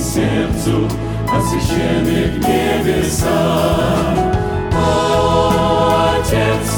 сердцу от священных небесах. О, Отец,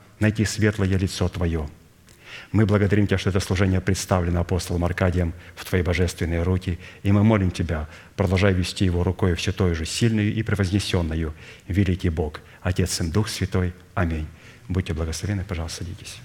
найти светлое лицо Твое – мы благодарим Тебя, что это служение представлено апостолом Аркадием в Твои божественные руки, и мы молим Тебя, продолжай вести его рукой все той же сильную и превознесенную, великий Бог, Отец, Сын, Дух Святой. Аминь. Будьте благословены, пожалуйста, садитесь.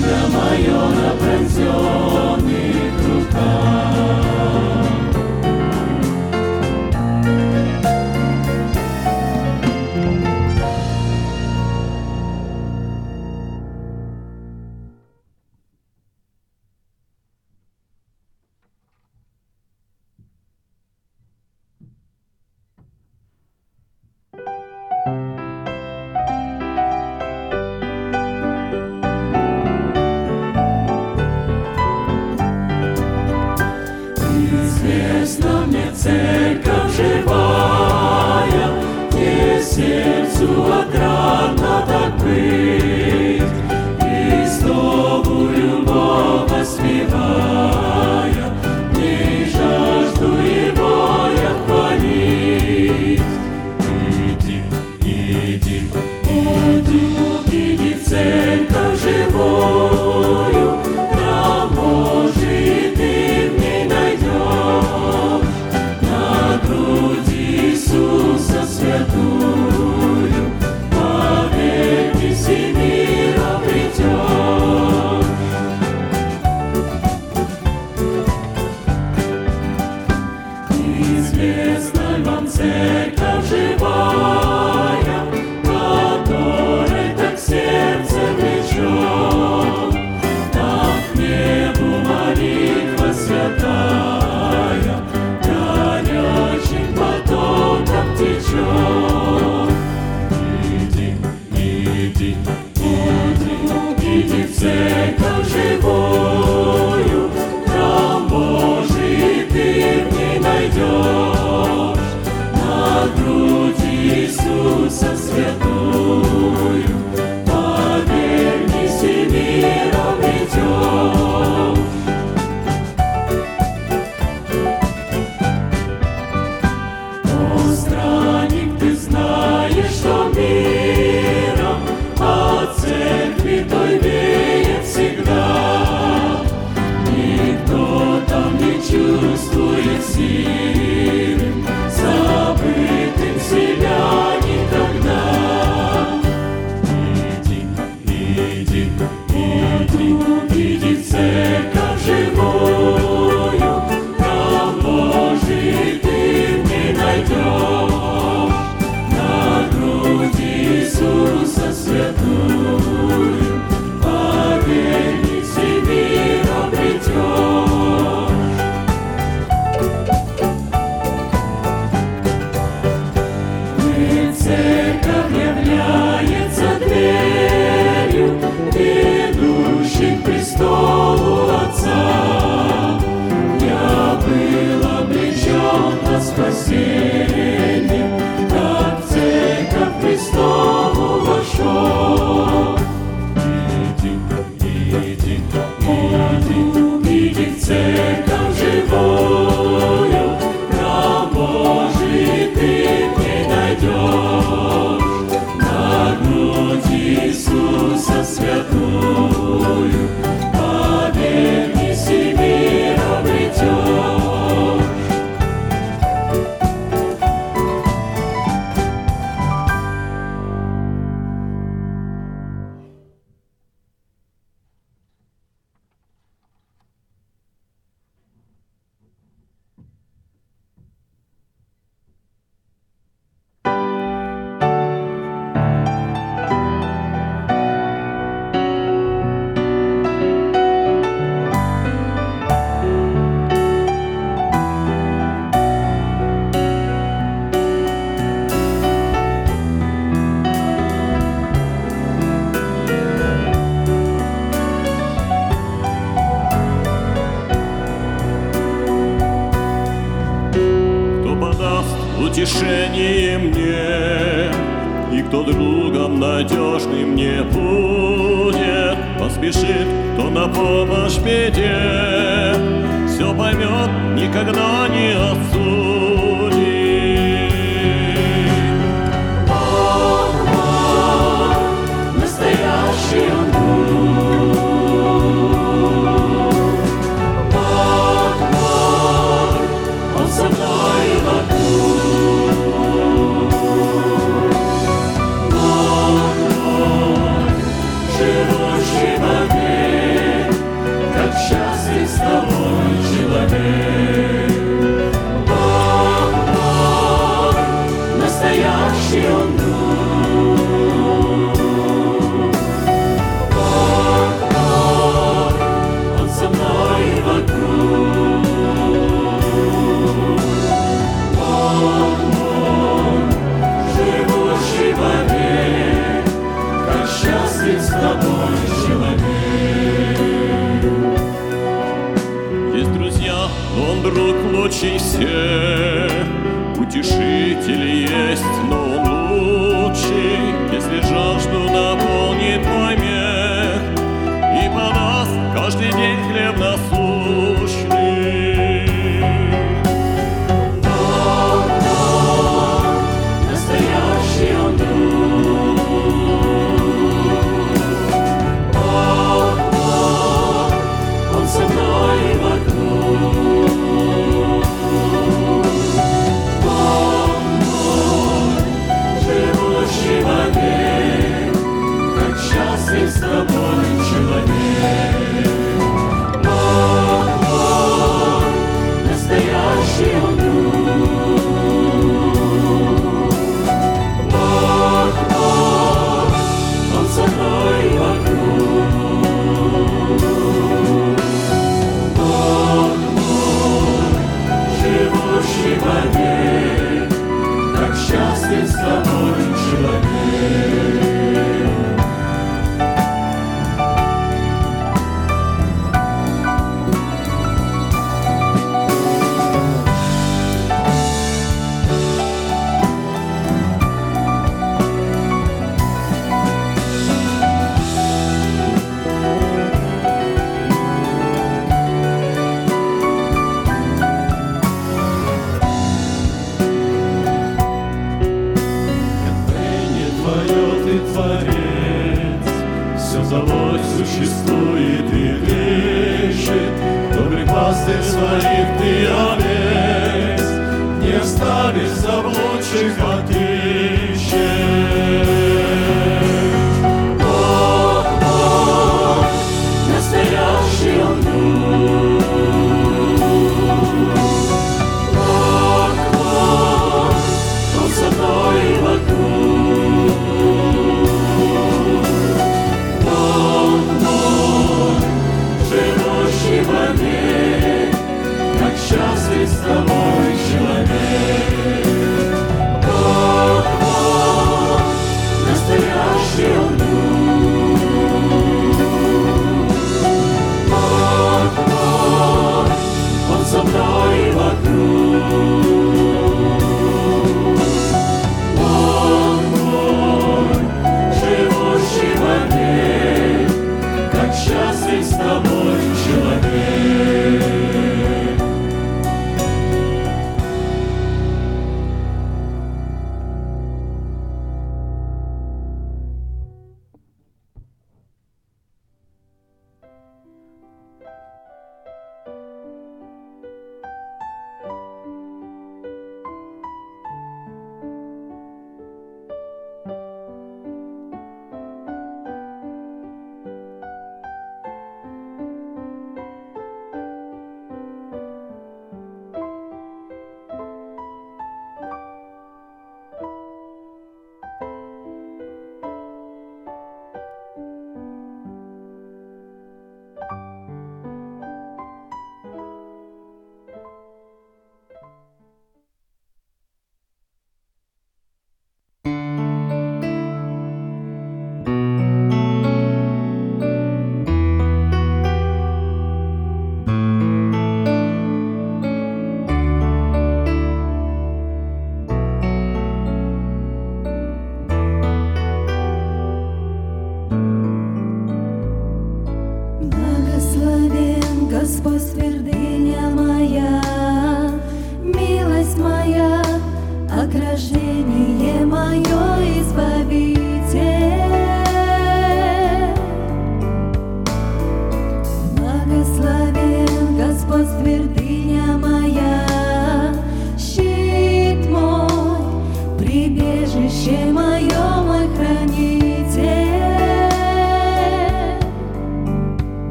See me.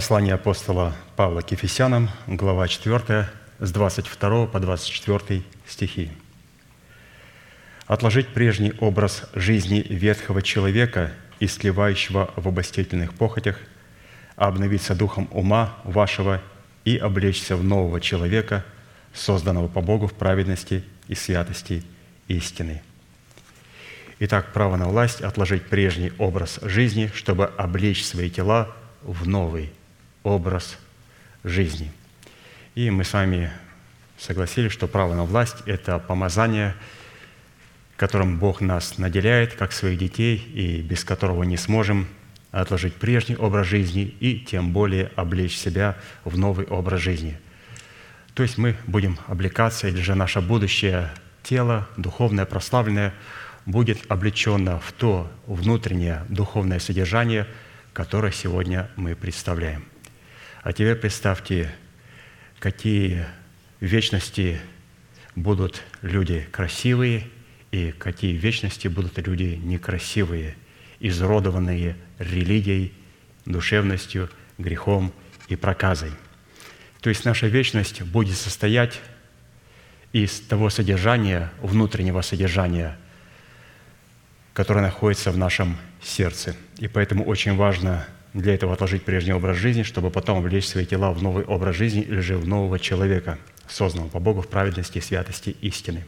Послание апостола Павла к Ефесянам, глава 4, с 22 по 24 стихи. «Отложить прежний образ жизни ветхого человека, истлевающего в обостительных похотях, обновиться духом ума вашего и облечься в нового человека, созданного по Богу в праведности и святости истины». Итак, право на власть – отложить прежний образ жизни, чтобы облечь свои тела в новый образ жизни. И мы с вами согласились, что право на власть – это помазание, которым Бог нас наделяет, как своих детей, и без которого не сможем отложить прежний образ жизни и тем более облечь себя в новый образ жизни. То есть мы будем облекаться, или же наше будущее тело, духовное, прославленное, будет облечено в то внутреннее духовное содержание, которое сегодня мы представляем. А теперь представьте, какие в вечности будут люди красивые и какие в вечности будут люди некрасивые, изродованные религией, душевностью, грехом и проказой. То есть наша вечность будет состоять из того содержания, внутреннего содержания, которое находится в нашем сердце. И поэтому очень важно – для этого отложить прежний образ жизни, чтобы потом облечь свои тела в новый образ жизни или же в нового человека, созданного по Богу в праведности, святости, истины.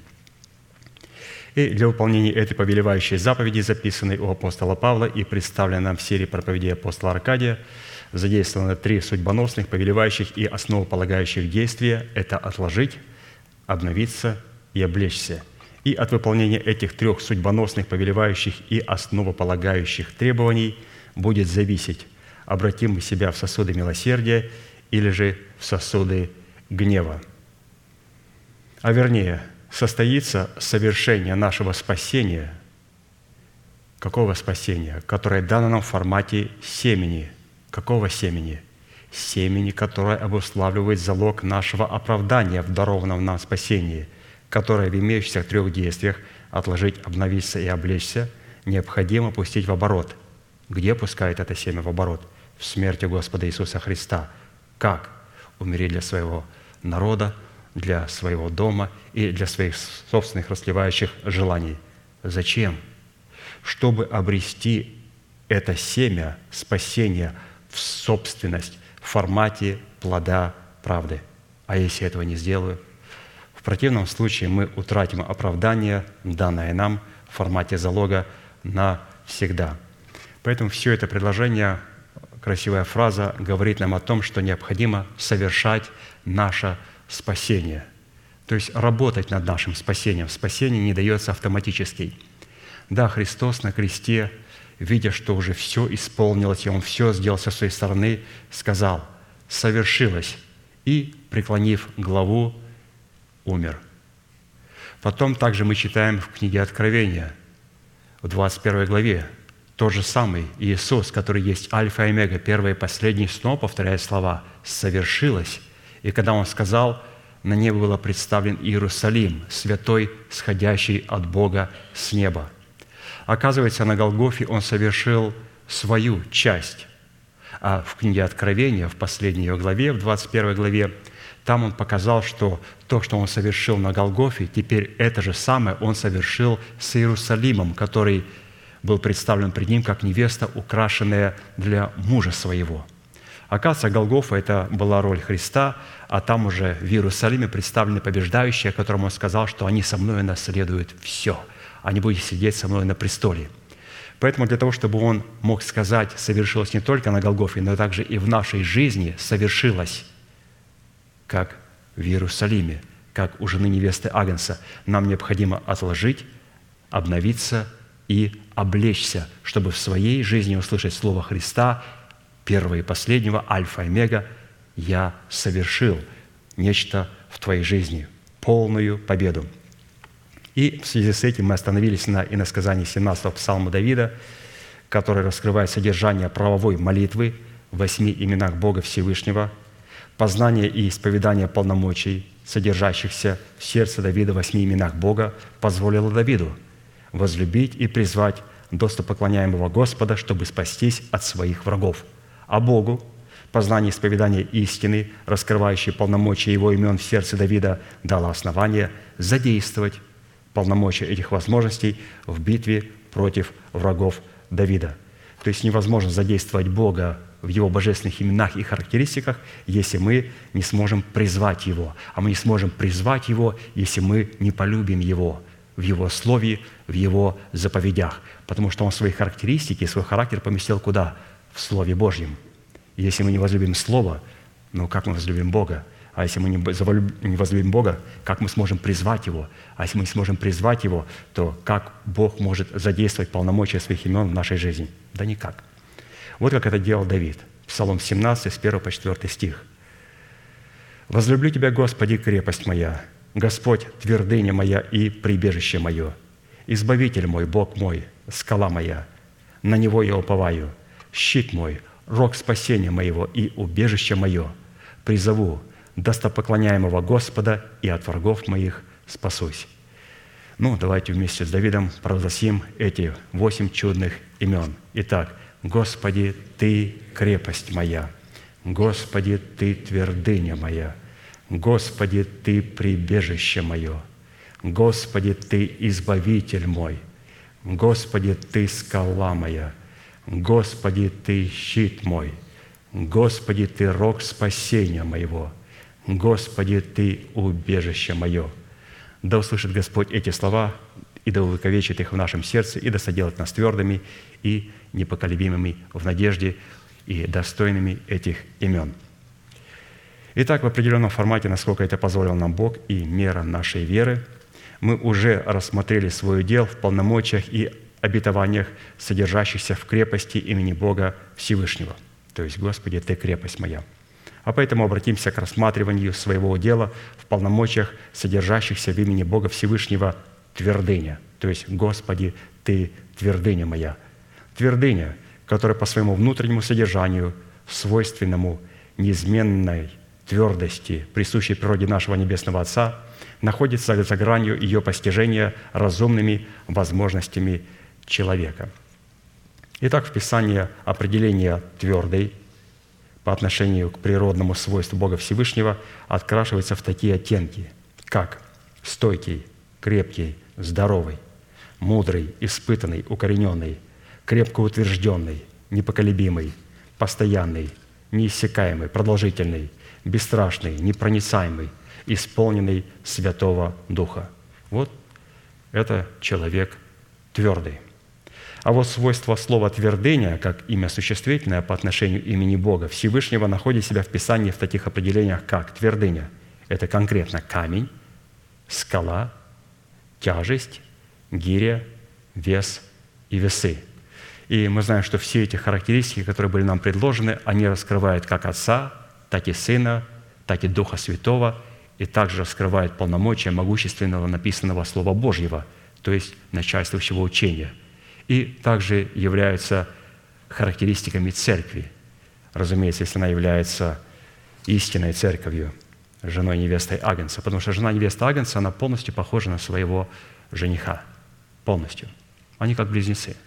И для выполнения этой повелевающей заповеди, записанной у апостола Павла и представленной нам в серии проповедей апостола Аркадия, задействованы три судьбоносных, повелевающих и основополагающих действия – это отложить, обновиться и облечься. И от выполнения этих трех судьбоносных, повелевающих и основополагающих требований будет зависеть обратим мы себя в сосуды милосердия или же в сосуды гнева. А вернее, состоится совершение нашего спасения. Какого спасения? Которое дано нам в формате семени. Какого семени? Семени, которое обуславливает залог нашего оправдания в дарованном нам спасении, которое в имеющихся трех действиях отложить, обновиться и облечься, необходимо пустить в оборот. Где пускает это семя в оборот? В смерти Господа Иисуса Христа. Как? Умереть для своего народа, для своего дома и для своих собственных расливающих желаний. Зачем? Чтобы обрести это семя спасения в собственность в формате плода правды. А если этого не сделаю? В противном случае мы утратим оправдание, данное нам в формате залога навсегда. Поэтому все это предложение красивая фраза говорит нам о том, что необходимо совершать наше спасение. То есть работать над нашим спасением. Спасение не дается автоматически. Да, Христос на кресте, видя, что уже все исполнилось, и Он все сделал со своей стороны, сказал, совершилось, и, преклонив главу, умер. Потом также мы читаем в книге Откровения, в 21 главе, тот же самый Иисус, который есть Альфа и Омега, первый и последний, снова повторяет слова «совершилось». И когда Он сказал, на небо был представлен Иерусалим, святой, сходящий от Бога с неба. Оказывается, на Голгофе Он совершил свою часть. А в книге Откровения, в последней ее главе, в 21 главе, там он показал, что то, что он совершил на Голгофе, теперь это же самое он совершил с Иерусалимом, который был представлен пред ним как невеста, украшенная для мужа своего. Оказывается, Голгофа – это была роль Христа, а там уже в Иерусалиме представлены побеждающие, которому он сказал, что они со мной наследуют все. Они будут сидеть со мной на престоле. Поэтому для того, чтобы он мог сказать, совершилось не только на Голгофе, но также и в нашей жизни совершилось, как в Иерусалиме, как у жены невесты Агнца, нам необходимо отложить, обновиться и облечься, чтобы в своей жизни услышать Слово Христа, первого и последнего, альфа и омега, «Я совершил нечто в твоей жизни, полную победу». И в связи с этим мы остановились на иносказании 17 псалма Давида, который раскрывает содержание правовой молитвы в восьми именах Бога Всевышнего, познание и исповедание полномочий, содержащихся в сердце Давида в восьми именах Бога, позволило Давиду – возлюбить и призвать достопоклоняемого Господа, чтобы спастись от своих врагов. А Богу Познание исповедания истины, раскрывающее полномочия его имен в сердце Давида, дало основание задействовать полномочия этих возможностей в битве против врагов Давида. То есть невозможно задействовать Бога в Его божественных именах и характеристиках, если мы не сможем призвать Его. А мы не сможем призвать Его, если мы не полюбим Его в Его Слове, в Его заповедях. Потому что Он свои характеристики, свой характер поместил куда? В Слове Божьем. Если мы не возлюбим Слово, ну как мы возлюбим Бога? А если мы не возлюбим Бога, как мы сможем призвать Его? А если мы не сможем призвать Его, то как Бог может задействовать полномочия своих имен в нашей жизни? Да никак. Вот как это делал Давид. Псалом 17, с 1 по 4 стих. «Возлюблю Тебя, Господи, крепость моя, Господь, твердыня моя и прибежище мое, Избавитель мой, Бог мой, скала моя, на Него я уповаю, щит мой, рог спасения моего и убежище мое. Призову достопоклоняемого Господа и от врагов моих спасусь». Ну, давайте вместе с Давидом провозгласим эти восемь чудных имен. Итак, Господи, Ты крепость моя, Господи, Ты твердыня моя, Господи, Ты прибежище мое, Господи, Ты избавитель мой, Господи, Ты скала моя, Господи, Ты щит мой, Господи, Ты рог спасения моего, Господи, Ты убежище мое. Да услышит Господь эти слова, и да увековечит их в нашем сердце, и да соделает нас твердыми и непоколебимыми в надежде и достойными этих имен. Итак, в определенном формате, насколько это позволил нам Бог и мера нашей веры, мы уже рассмотрели свой дел в полномочиях и обетованиях, содержащихся в крепости имени Бога Всевышнего. То есть, Господи, Ты крепость моя. А поэтому обратимся к рассматриванию своего дела в полномочиях, содержащихся в имени Бога Всевышнего твердыня. То есть, Господи, Ты твердыня моя – Твердыня, которая по своему внутреннему содержанию, свойственному неизменной твердости, присущей природе нашего Небесного Отца, находится за гранью ее постижения разумными возможностями человека. Итак, в Писании определение твердой по отношению к природному свойству Бога Всевышнего открашивается в такие оттенки, как стойкий, крепкий, здоровый, мудрый, испытанный, укорененный – крепко утвержденный, непоколебимый, постоянный, неиссякаемый, продолжительный, бесстрашный, непроницаемый, исполненный Святого Духа. Вот это человек твердый. А вот свойство слова «твердыня», как имя существительное по отношению имени Бога Всевышнего, находит себя в Писании в таких определениях, как твердыня. Это конкретно камень, скала, тяжесть, гиря, вес и весы – и мы знаем, что все эти характеристики, которые были нам предложены, они раскрывают как Отца, так и Сына, так и Духа Святого, и также раскрывают полномочия могущественного написанного Слова Божьего, то есть начальствующего учения. И также являются характеристиками церкви. Разумеется, если она является истинной церковью, женой невестой Агнца, потому что жена невеста Агнца, она полностью похожа на своего жениха. Полностью. Они как близнецы –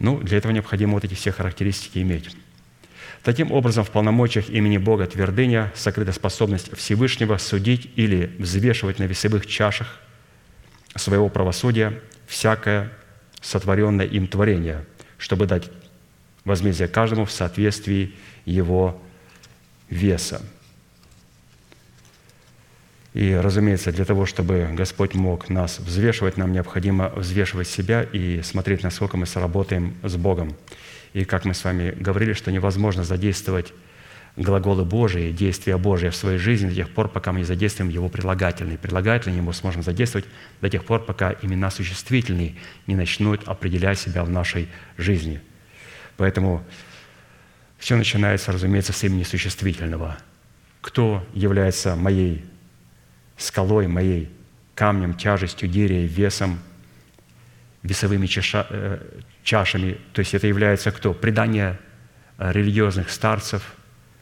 Ну, для этого необходимо вот эти все характеристики иметь. Таким образом, в полномочиях имени Бога твердыня сокрыта способность Всевышнего судить или взвешивать на весовых чашах своего правосудия всякое сотворенное им творение, чтобы дать возмездие каждому в соответствии его веса. И, разумеется, для того, чтобы Господь мог нас взвешивать, нам необходимо взвешивать себя и смотреть, насколько мы сработаем с Богом. И как мы с вами говорили, что невозможно задействовать глаголы Божии, действия Божия в своей жизни до тех пор, пока мы не задействуем его прилагательные. Прилагательные мы сможем задействовать до тех пор, пока имена существительные не начнут определять себя в нашей жизни. Поэтому все начинается, разумеется, с имени существительного. Кто является моей скалой моей, камнем, тяжестью, гирией, весом, весовыми чаша, э, чашами. То есть это является кто? Предание э, религиозных старцев,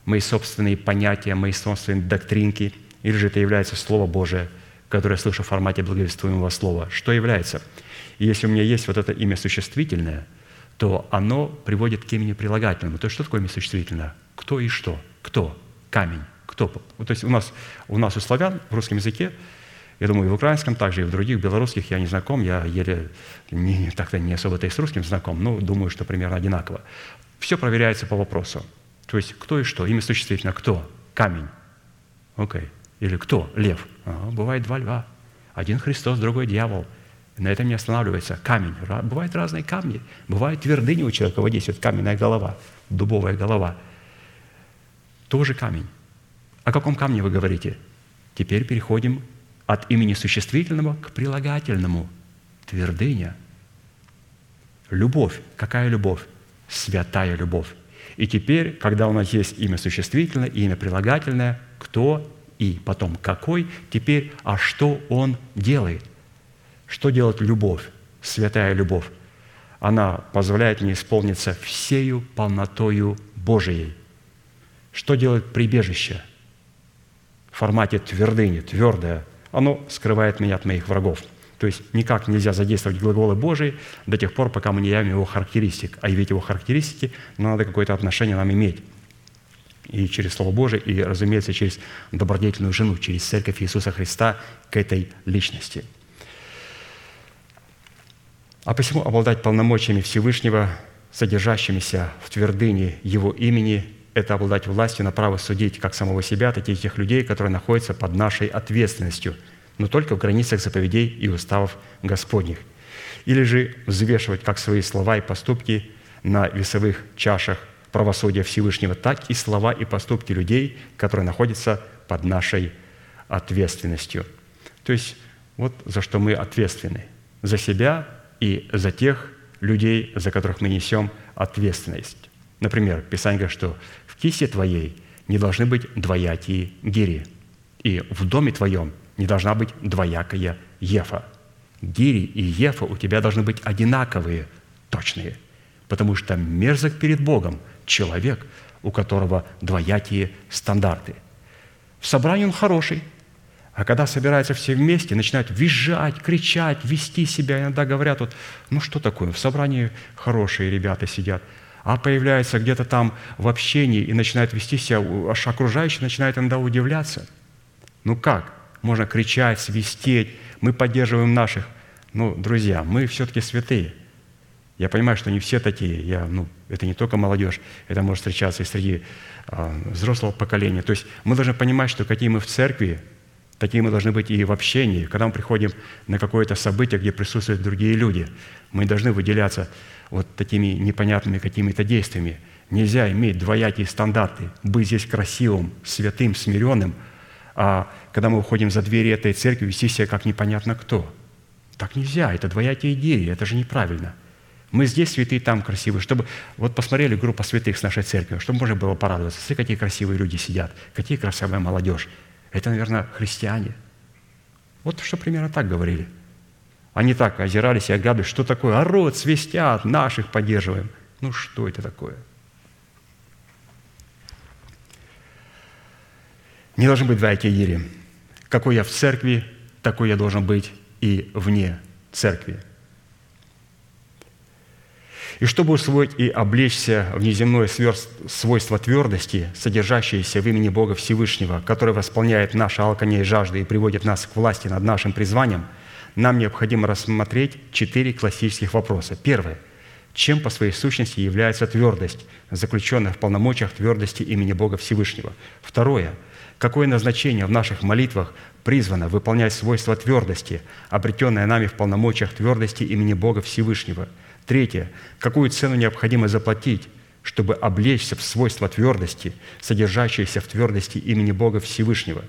мои собственные понятия, мои собственные доктринки, или же это является Слово Божие, которое я слышу в формате благовествуемого слова. Что является? И если у меня есть вот это имя существительное, то оно приводит к имени прилагательному. То есть что такое имя существительное? Кто и что? Кто? Камень. Кто? Вот, то есть у нас, у нас у славян в русском языке, я думаю, и в украинском также, и в других белорусских я не знаком, я еле не, так-то не особо-то и с русским знаком, но думаю, что примерно одинаково. Все проверяется по вопросу. То есть кто и что? Имя существительное кто? Камень. Окей. Okay. Или кто? Лев. Ага, бывает два льва. Один Христос, другой дьявол. На этом не останавливается. Камень. Бывают разные камни. Бывают твердыни у человека. Вот здесь вот каменная голова, дубовая голова. Тоже камень. О каком камне вы говорите? Теперь переходим от имени существительного к прилагательному. Твердыня. Любовь. Какая любовь? Святая любовь. И теперь, когда у нас есть имя существительное и имя прилагательное, кто и потом какой, теперь, а что он делает? Что делает любовь, святая любовь? Она позволяет мне исполниться всею полнотою Божией. Что делает прибежище? В формате твердыни, твердое. Оно скрывает меня от моих врагов. То есть никак нельзя задействовать глаголы Божии до тех пор, пока мы не явим его характеристик. А явить его характеристики, но надо какое-то отношение нам иметь и через Слово Божие, и, разумеется, через добродетельную жену, через Церковь Иисуса Христа к этой личности. А посему обладать полномочиями Всевышнего, содержащимися в твердыне Его имени, это обладать властью на право судить как самого себя, так и тех людей, которые находятся под нашей ответственностью, но только в границах заповедей и уставов Господних. Или же взвешивать как свои слова и поступки на весовых чашах правосудия Всевышнего, так и слова и поступки людей, которые находятся под нашей ответственностью. То есть вот за что мы ответственны. За себя и за тех людей, за которых мы несем ответственность. Например, Писание говорит, что кисе твоей не должны быть двоякие гири, и в доме твоем не должна быть двоякая ефа. Гири и ефа у тебя должны быть одинаковые, точные, потому что мерзок перед Богом человек, у которого двоякие стандарты. В собрании он хороший, а когда собираются все вместе, начинают визжать, кричать, вести себя, иногда говорят, вот, ну что такое, в собрании хорошие ребята сидят, а появляется где-то там в общении и начинает вести себя, аж окружающие начинают иногда удивляться. Ну как? Можно кричать, свистеть, мы поддерживаем наших. Ну, друзья, мы все-таки святые – я понимаю, что не все такие. Я, ну, это не только молодежь, это может встречаться и среди а, взрослого поколения. То есть мы должны понимать, что какие мы в церкви, такие мы должны быть и в общении. Когда мы приходим на какое-то событие, где присутствуют другие люди, мы должны выделяться вот такими непонятными какими-то действиями. Нельзя иметь двоякие стандарты, быть здесь красивым, святым, смиренным, а когда мы уходим за двери этой церкви, вести себя как непонятно кто. Так нельзя, это двоякие идеи, это же неправильно – мы здесь святые, там красивые, чтобы вот посмотрели группа святых с нашей церкви, чтобы можно было порадоваться. Смотри, какие красивые люди сидят, какие красивая молодежь. Это, наверное, христиане. Вот что примерно так говорили. Они так озирались и оглядывались, что такое? Орут, свистят, наших поддерживаем. Ну что это такое? Не должен быть два Ири. Какой я в церкви, такой я должен быть и вне церкви. И чтобы усвоить и облечься в неземное свойство твердости, содержащееся в имени Бога Всевышнего, которое восполняет наше алканье и жажды и приводит нас к власти над нашим призванием, нам необходимо рассмотреть четыре классических вопроса. Первое. Чем по своей сущности является твердость, заключенная в полномочиях твердости имени Бога Всевышнего? Второе. Какое назначение в наших молитвах призвано выполнять свойства твердости, обретенное нами в полномочиях твердости имени Бога Всевышнего – Третье. Какую цену необходимо заплатить, чтобы облечься в свойства твердости, содержащиеся в твердости имени Бога Всевышнего?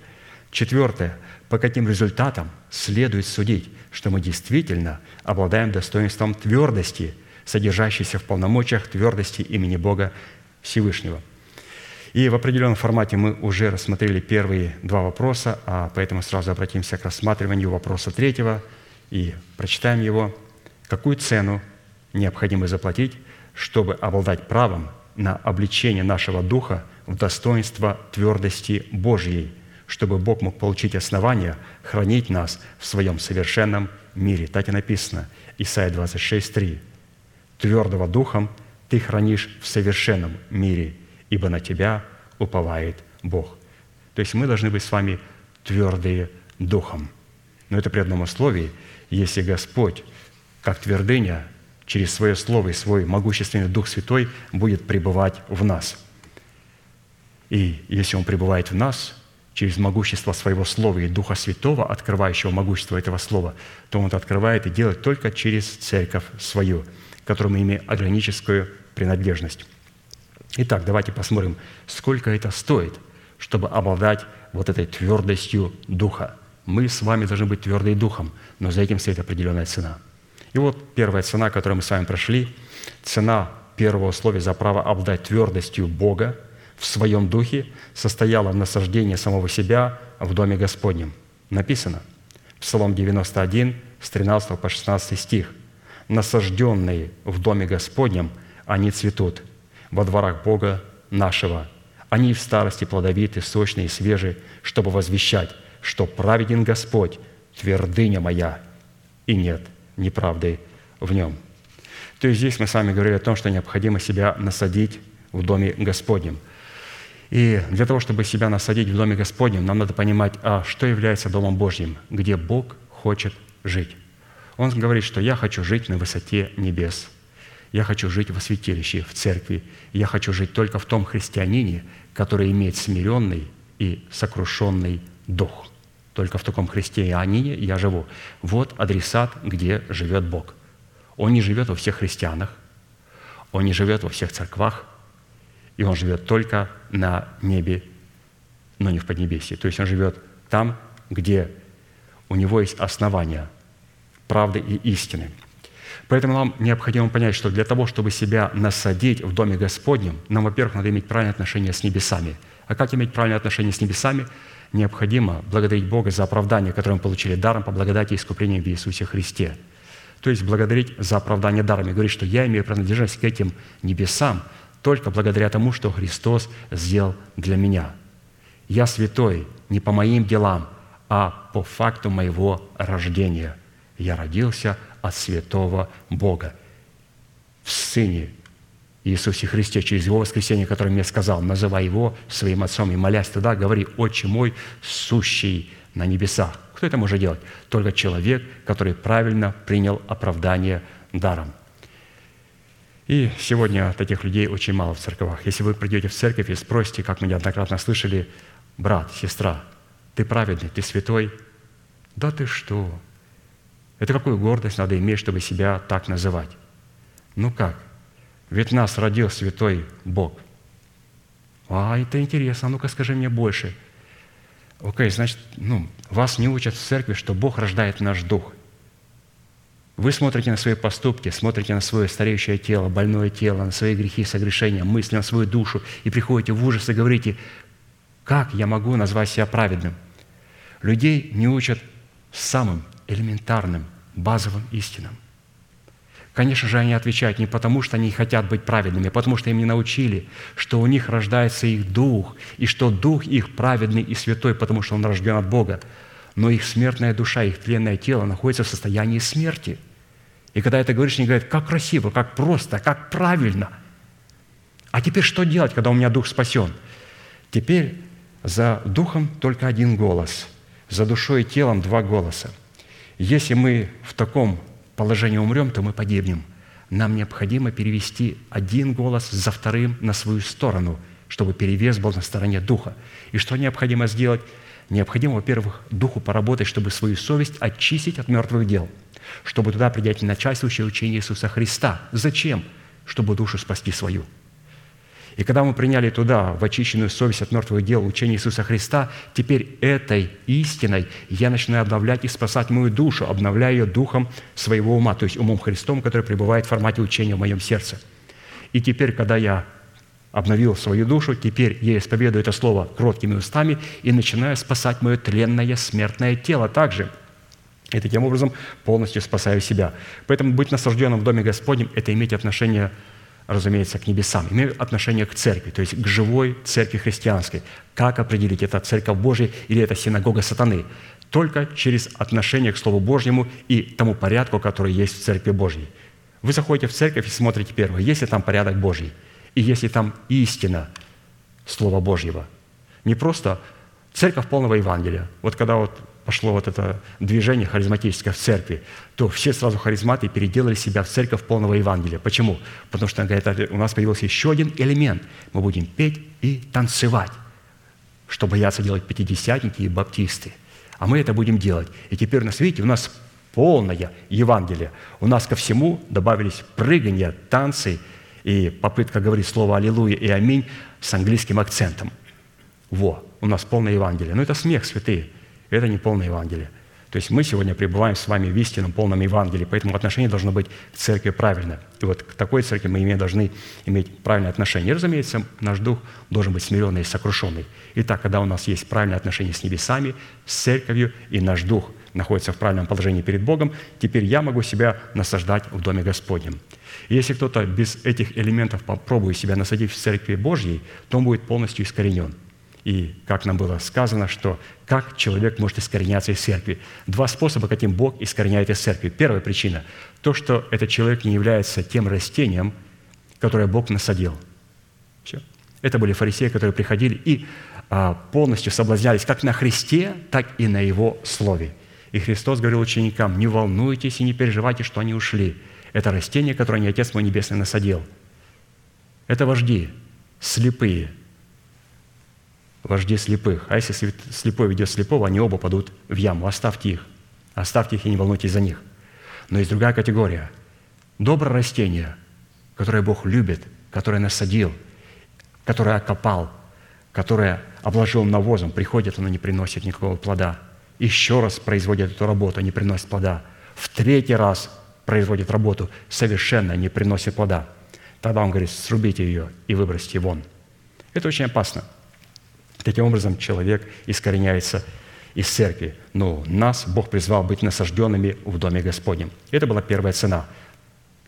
Четвертое. По каким результатам следует судить, что мы действительно обладаем достоинством твердости, содержащейся в полномочиях твердости имени Бога Всевышнего. И в определенном формате мы уже рассмотрели первые два вопроса, а поэтому сразу обратимся к рассматриванию вопроса третьего и прочитаем его. Какую цену необходимо заплатить, чтобы обладать правом на обличение нашего духа в достоинство твердости Божьей, чтобы Бог мог получить основания хранить нас в своем совершенном мире. Так и написано, Исайя 26, 3. твердого духом ты хранишь в совершенном мире, ибо на тебя уповает Бог». То есть мы должны быть с вами твердые духом. Но это при одном условии, если Господь, как твердыня, через свое Слово и свой могущественный Дух Святой будет пребывать в нас. И если Он пребывает в нас, через могущество своего Слова и Духа Святого, открывающего могущество этого Слова, то Он это открывает и делает только через церковь свою, которую мы имеем органическую принадлежность. Итак, давайте посмотрим, сколько это стоит, чтобы обладать вот этой твердостью Духа. Мы с вами должны быть твердые Духом, но за этим стоит определенная цена – и вот первая цена, которую мы с вами прошли, цена первого условия за право обладать твердостью Бога в своем духе состояла в насаждении самого себя в Доме Господнем. Написано, Псалом 91, с 13 по 16 стих. «Насажденные в Доме Господнем, они цветут во дворах Бога нашего. Они в старости плодовиты, сочные и свежие, чтобы возвещать, что праведен Господь, твердыня моя, и нет неправдой в нем. То есть здесь мы с вами говорили о том, что необходимо себя насадить в Доме Господнем. И для того, чтобы себя насадить в Доме Господнем, нам надо понимать, а что является Домом Божьим, где Бог хочет жить. Он говорит, что я хочу жить на высоте небес. Я хочу жить во святилище, в церкви. Я хочу жить только в том христианине, который имеет смиренный и сокрушенный дух. Только в таком христианине я живу. Вот адресат, где живет Бог. Он не живет во всех христианах, он не живет во всех церквах, и он живет только на небе, но не в Поднебесье. То есть он живет там, где у него есть основания правды и истины. Поэтому нам необходимо понять, что для того, чтобы себя насадить в Доме Господнем, нам, во-первых, надо иметь правильное отношение с небесами. А как иметь правильное отношение с небесами? Необходимо благодарить Бога за оправдание, которое мы получили даром по благодати и искуплению в Иисусе Христе. То есть благодарить за оправдание даром и говорить, что я имею принадлежность к этим небесам только благодаря тому, что Христос сделал для меня. Я святой не по моим делам, а по факту моего рождения. Я родился от святого Бога в Сыне Иисусе Христе через Его воскресение, которое мне сказал, называй Его своим Отцом и молясь туда, говори, «Отче мой, сущий на небесах». Кто это может делать? Только человек, который правильно принял оправдание даром. И сегодня таких людей очень мало в церквах. Если вы придете в церковь и спросите, как мы неоднократно слышали, брат, сестра, ты праведный, ты святой? Да ты что? Это какую гордость надо иметь, чтобы себя так называть? Ну как? Ведь нас родил святой Бог. А, это интересно, а ну-ка скажи мне больше. Окей, значит, ну, вас не учат в церкви, что Бог рождает наш дух. Вы смотрите на свои поступки, смотрите на свое стареющее тело, больное тело, на свои грехи, согрешения, мысли, на свою душу, и приходите в ужас и говорите, как я могу назвать себя праведным? Людей не учат самым элементарным, базовым истинам – Конечно же, они отвечают не потому, что они хотят быть праведными, а потому что им не научили, что у них рождается их дух, и что дух их праведный и святой, потому что он рожден от Бога. Но их смертная душа, их тленное тело находится в состоянии смерти. И когда это говоришь, они говорят, как красиво, как просто, как правильно. А теперь что делать, когда у меня дух спасен? Теперь за духом только один голос, за душой и телом два голоса. Если мы в таком положении умрем, то мы погибнем. Нам необходимо перевести один голос за вторым на свою сторону, чтобы перевес был на стороне Духа. И что необходимо сделать? Необходимо, во-первых, Духу поработать, чтобы свою совесть очистить от мертвых дел, чтобы туда принять начальствующее учение Иисуса Христа. Зачем? Чтобы душу спасти свою – и когда мы приняли туда, в очищенную совесть от мертвых дел, учение Иисуса Христа, теперь этой истиной я начинаю обновлять и спасать мою душу, обновляя ее духом своего ума, то есть умом Христом, который пребывает в формате учения в моем сердце. И теперь, когда я обновил свою душу, теперь я исповедую это слово кроткими устами и начинаю спасать мое тленное смертное тело также. И таким образом полностью спасаю себя. Поэтому быть насажденным в Доме Господнем – это иметь отношение разумеется, к небесам, имеют отношение к церкви, то есть к живой церкви христианской. Как определить, это церковь Божия или это синагога сатаны? Только через отношение к Слову Божьему и тому порядку, который есть в Церкви Божьей. Вы заходите в церковь и смотрите первое, есть ли там порядок Божий, и есть ли там истина Слова Божьего. Не просто церковь полного Евангелия. Вот когда вот пошло вот это движение харизматическое в церкви, то все сразу харизматы переделали себя в церковь полного Евангелия. Почему? Потому что говорит, у нас появился еще один элемент. Мы будем петь и танцевать, что боятся делать пятидесятники и баптисты. А мы это будем делать. И теперь у нас, видите, у нас полное Евангелие. У нас ко всему добавились прыгания, танцы и попытка говорить слово «Аллилуйя» и «Аминь» с английским акцентом. Во, у нас полное Евангелие. Но это смех, святые. Это не полное Евангелие. То есть мы сегодня пребываем с вами в истинном, полном Евангелии, поэтому отношение должно быть к церкви правильно. И вот к такой церкви мы имеем, должны иметь правильное отношение. И, разумеется, наш дух должен быть смиренный и сокрушенный. Итак, когда у нас есть правильное отношение с небесами, с церковью, и наш дух находится в правильном положении перед Богом, теперь я могу себя насаждать в Доме Господнем. И если кто-то без этих элементов попробует себя насадить в Церкви Божьей, то он будет полностью искоренен – и как нам было сказано, что как человек может искореняться из церкви. Два способа, каким Бог искореняет из церкви. Первая причина – то, что этот человек не является тем растением, которое Бог насадил. Все. Это были фарисеи, которые приходили и а, полностью соблазнялись как на Христе, так и на Его Слове. И Христос говорил ученикам, не волнуйтесь и не переживайте, что они ушли. Это растение, которое не Отец мой Небесный насадил. Это вожди, слепые – вожди слепых. А если слепой ведет слепого, они оба падут в яму. Оставьте их. Оставьте их и не волнуйтесь за них. Но есть другая категория. Доброе растение, которое Бог любит, которое насадил, которое окопал, которое обложил навозом, приходит, оно не приносит никакого плода. Еще раз производит эту работу, не приносит плода. В третий раз производит работу, совершенно не приносит плода. Тогда он говорит, срубите ее и выбросьте вон. Это очень опасно – Таким образом, человек искореняется из церкви. Но нас Бог призвал быть насажденными в Доме Господнем. Это была первая цена.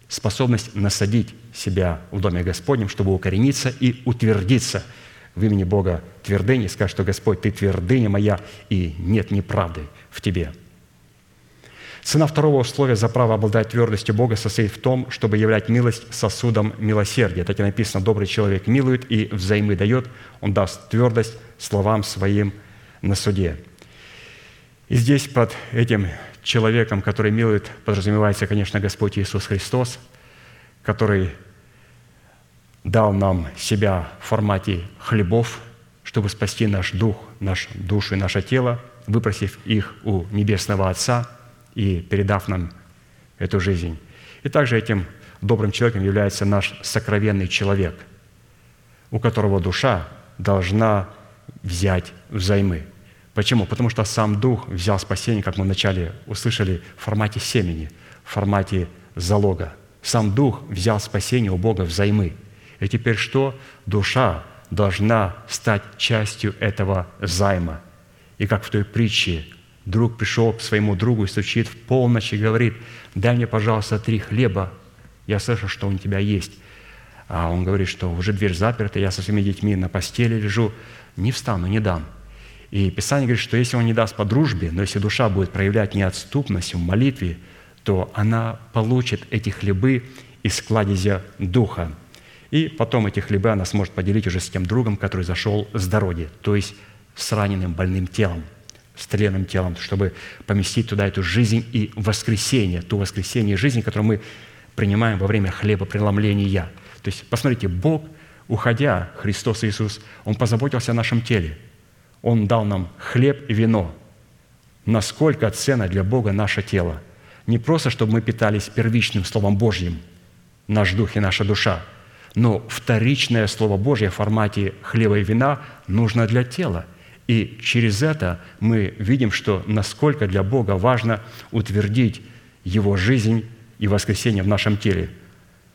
Способность насадить себя в Доме Господнем, чтобы укорениться и утвердиться в имени Бога твердыни, сказать, что «Господь, Ты твердыня моя, и нет неправды в Тебе». Цена второго условия за право обладать твердостью Бога состоит в том, чтобы являть милость сосудом милосердия. Так и написано, добрый человек милует и взаймы дает, он даст твердость словам своим на суде. И здесь под этим человеком, который милует, подразумевается, конечно, Господь Иисус Христос, который дал нам себя в формате хлебов, чтобы спасти наш дух, наш душу и наше тело, выпросив их у Небесного Отца – и передав нам эту жизнь. И также этим добрым человеком является наш сокровенный человек, у которого душа должна взять взаймы. Почему? Потому что сам Дух взял спасение, как мы вначале услышали, в формате семени, в формате залога. Сам Дух взял спасение у Бога взаймы. И теперь что? Душа должна стать частью этого займа. И как в той притче Друг пришел к своему другу и стучит в полночь и говорит, дай мне, пожалуйста, три хлеба, я слышу, что у тебя есть. А он говорит, что уже дверь заперта, я со своими детьми на постели лежу, не встану, не дам. И Писание говорит, что если он не даст по дружбе, но если душа будет проявлять неотступность в молитве, то она получит эти хлебы из кладезя Духа. И потом эти хлебы она сможет поделить уже с тем другом, который зашел с дороги, то есть с раненым больным телом – с тленным телом, чтобы поместить туда эту жизнь и воскресение, ту воскресение жизни, которую мы принимаем во время хлеба преломления. То есть, посмотрите, Бог, уходя, Христос Иисус, Он позаботился о нашем теле. Он дал нам хлеб и вино. Насколько ценно для Бога наше тело. Не просто, чтобы мы питались первичным Словом Божьим, наш дух и наша душа, но вторичное Слово Божье в формате хлеба и вина нужно для тела – и через это мы видим, что насколько для Бога важно утвердить Его жизнь и воскресение в нашем теле,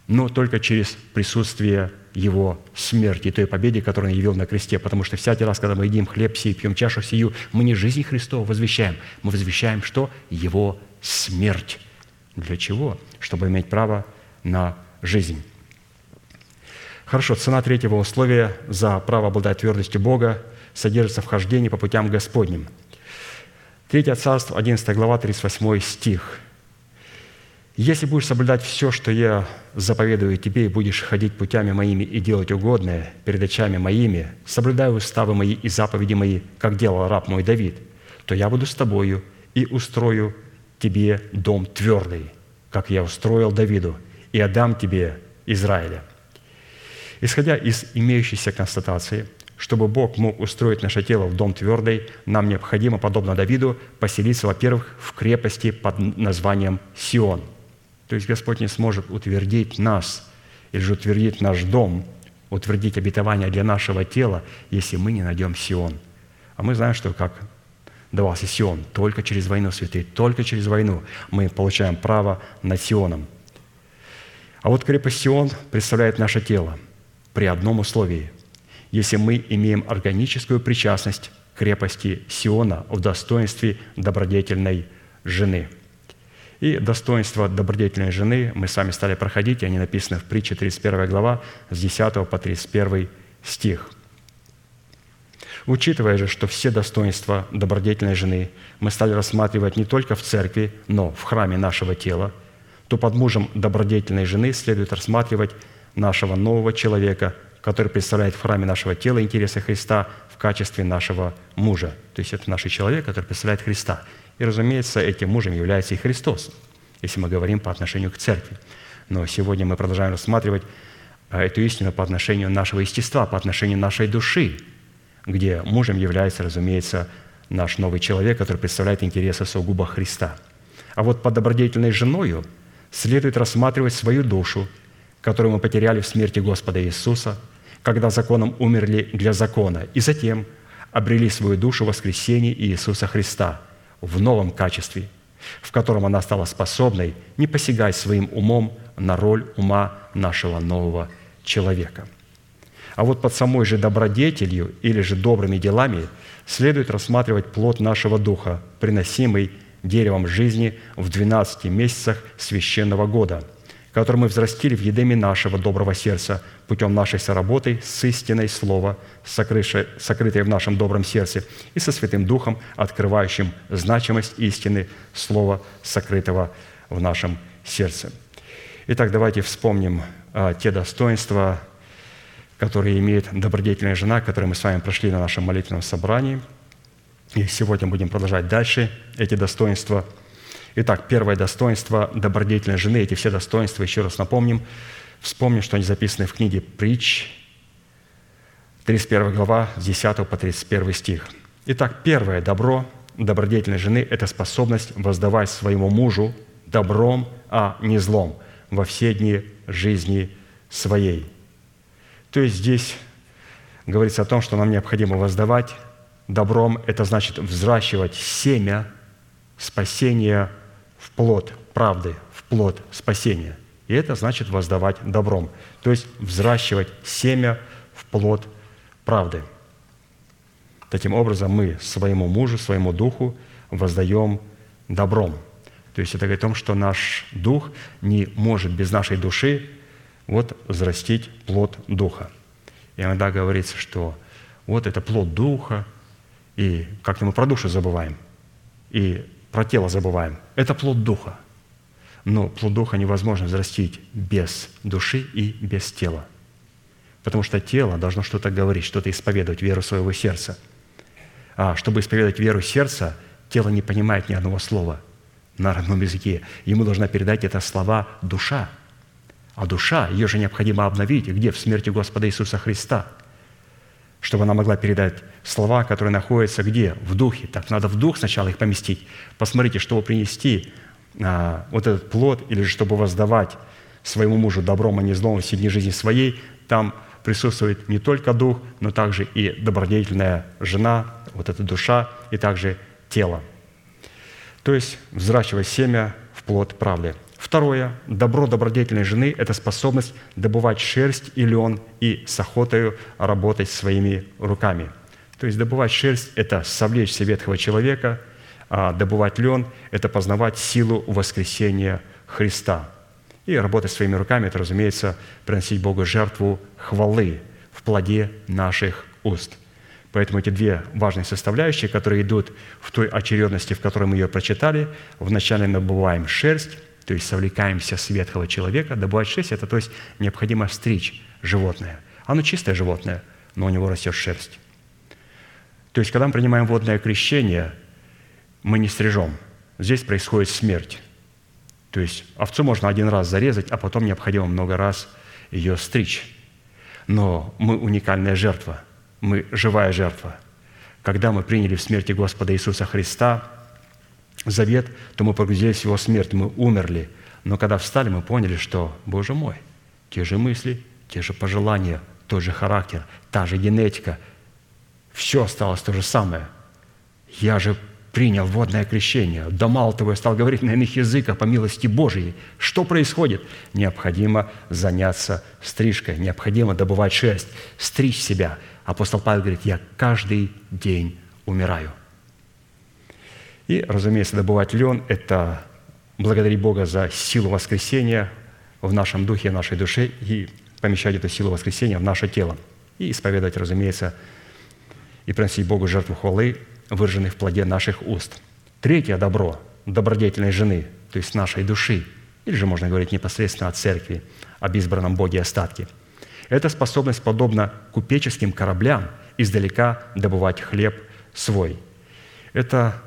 но только через присутствие Его смерти, той победе, которую Он явил на кресте. Потому что всякий раз, когда мы едим хлеб сей, пьем чашу сию, мы не жизнь Христова возвещаем, мы возвещаем, что Его смерть. Для чего? Чтобы иметь право на жизнь. Хорошо, цена третьего условия за право обладать твердостью Бога – содержится в хождении по путям Господним. Третье царство, 11 глава, 38 стих. Если будешь соблюдать все, что я заповедую тебе, и будешь ходить путями моими и делать угодное перед очами моими, соблюдая уставы мои и заповеди мои, как делал раб мой Давид, то я буду с тобою и устрою тебе дом твердый, как я устроил Давиду, и отдам тебе Израиля». Исходя из имеющейся констатации, чтобы Бог мог устроить наше тело в дом твердый, нам необходимо, подобно Давиду, поселиться, во-первых, в крепости под названием Сион – то есть Господь не сможет утвердить нас или же утвердить наш дом, утвердить обетование для нашего тела, если мы не найдем Сион. А мы знаем, что как давался Сион, только через войну, святые, только через войну мы получаем право над Сионом. А вот крепость Сион представляет наше тело при одном условии. Если мы имеем органическую причастность к крепости Сиона в достоинстве добродетельной жены – и достоинства добродетельной жены мы сами стали проходить, и они написаны в притче 31 глава с 10 по 31 стих. Учитывая же, что все достоинства добродетельной жены мы стали рассматривать не только в церкви, но в храме нашего тела, то под мужем добродетельной жены следует рассматривать нашего нового человека, который представляет в храме нашего тела интересы Христа в качестве нашего мужа. То есть это наш человек, который представляет Христа. И, разумеется, этим мужем является и Христос, если мы говорим по отношению к церкви. Но сегодня мы продолжаем рассматривать а, эту истину по отношению нашего естества, по отношению нашей души, где мужем является, разумеется, наш новый человек, который представляет интересы сугубо Христа. А вот под добродетельной женою следует рассматривать свою душу, которую мы потеряли в смерти Господа Иисуса, когда законом умерли для закона, и затем обрели свою душу в воскресении Иисуса Христа – в новом качестве, в котором она стала способной не посягать своим умом на роль ума нашего нового человека. А вот под самой же добродетелью или же добрыми делами следует рассматривать плод нашего духа, приносимый деревом жизни в 12 месяцах священного года – который мы взрастили в едеме нашего доброго сердца путем нашей соработы с истиной Слова, сокрытой в нашем добром сердце, и со Святым Духом, открывающим значимость истины Слова, сокрытого в нашем сердце. Итак, давайте вспомним а, те достоинства, которые имеет добродетельная жена, которые мы с вами прошли на нашем молитвенном собрании. И сегодня будем продолжать дальше эти достоинства – Итак, первое достоинство добродетельной жены, эти все достоинства, еще раз напомним, вспомним, что они записаны в книге «Притч», 31 глава, с 10 по 31 стих. Итак, первое добро добродетельной жены – это способность воздавать своему мужу добром, а не злом во все дни жизни своей. То есть здесь говорится о том, что нам необходимо воздавать добром, это значит взращивать семя спасения плод правды, в плод спасения. И это значит воздавать добром, то есть взращивать семя в плод правды. Таким образом, мы своему мужу, своему духу воздаем добром. То есть это говорит о том, что наш дух не может без нашей души вот взрастить плод духа. И иногда говорится, что вот это плод духа, и как-то мы про душу забываем. И про тело забываем. Это плод Духа. Но плод Духа невозможно взрастить без души и без тела. Потому что тело должно что-то говорить, что-то исповедовать, веру своего сердца. А чтобы исповедовать веру сердца, тело не понимает ни одного слова на родном языке. Ему должна передать это слова душа. А душа, ее же необходимо обновить. Где? В смерти Господа Иисуса Христа – чтобы она могла передать слова, которые находятся где? В духе. Так, надо в дух сначала их поместить. Посмотрите, чтобы принести а, вот этот плод, или же чтобы воздавать своему мужу добром, а не злом все дни жизни своей, там присутствует не только дух, но также и добродетельная жена, вот эта душа, и также тело. То есть взращивать семя в плод правды – Второе. Добро добродетельной жены – это способность добывать шерсть и лен и с охотою работать своими руками. То есть добывать шерсть – это совлечься ветхого человека, а добывать лен – это познавать силу воскресения Христа. И работать своими руками – это, разумеется, приносить Богу жертву хвалы в плоде наших уст. Поэтому эти две важные составляющие, которые идут в той очередности, в которой мы ее прочитали, вначале набываем шерсть, то есть совлекаемся с ветхого человека, добывать шерсть – это то есть необходимо стричь животное. Оно чистое животное, но у него растет шерсть. То есть, когда мы принимаем водное крещение, мы не стрижем. Здесь происходит смерть. То есть овцу можно один раз зарезать, а потом необходимо много раз ее стричь. Но мы уникальная жертва, мы живая жертва. Когда мы приняли в смерти Господа Иисуса Христа завет, то мы погрузились в Его смерть, мы умерли. Но когда встали, мы поняли, что, Боже мой, те же мысли, те же пожелания, тот же характер, та же генетика, все осталось то же самое. Я же принял водное крещение. Да мало того, я стал говорить на иных языках по милости Божией. Что происходит? Необходимо заняться стрижкой, необходимо добывать шерсть, стричь себя. Апостол Павел говорит, я каждый день умираю. И, разумеется, добывать лен – это благодарить Бога за силу воскресения в нашем духе, нашей душе и помещать эту силу воскресения в наше тело. И исповедовать, разумеется, и приносить Богу жертву хвалы выраженный в плоде наших уст. Третье добро добродетельной жены, то есть нашей души, или же можно говорить непосредственно о церкви, об избранном Боге остатке. Это способность, подобно купеческим кораблям, издалека добывать хлеб свой. Это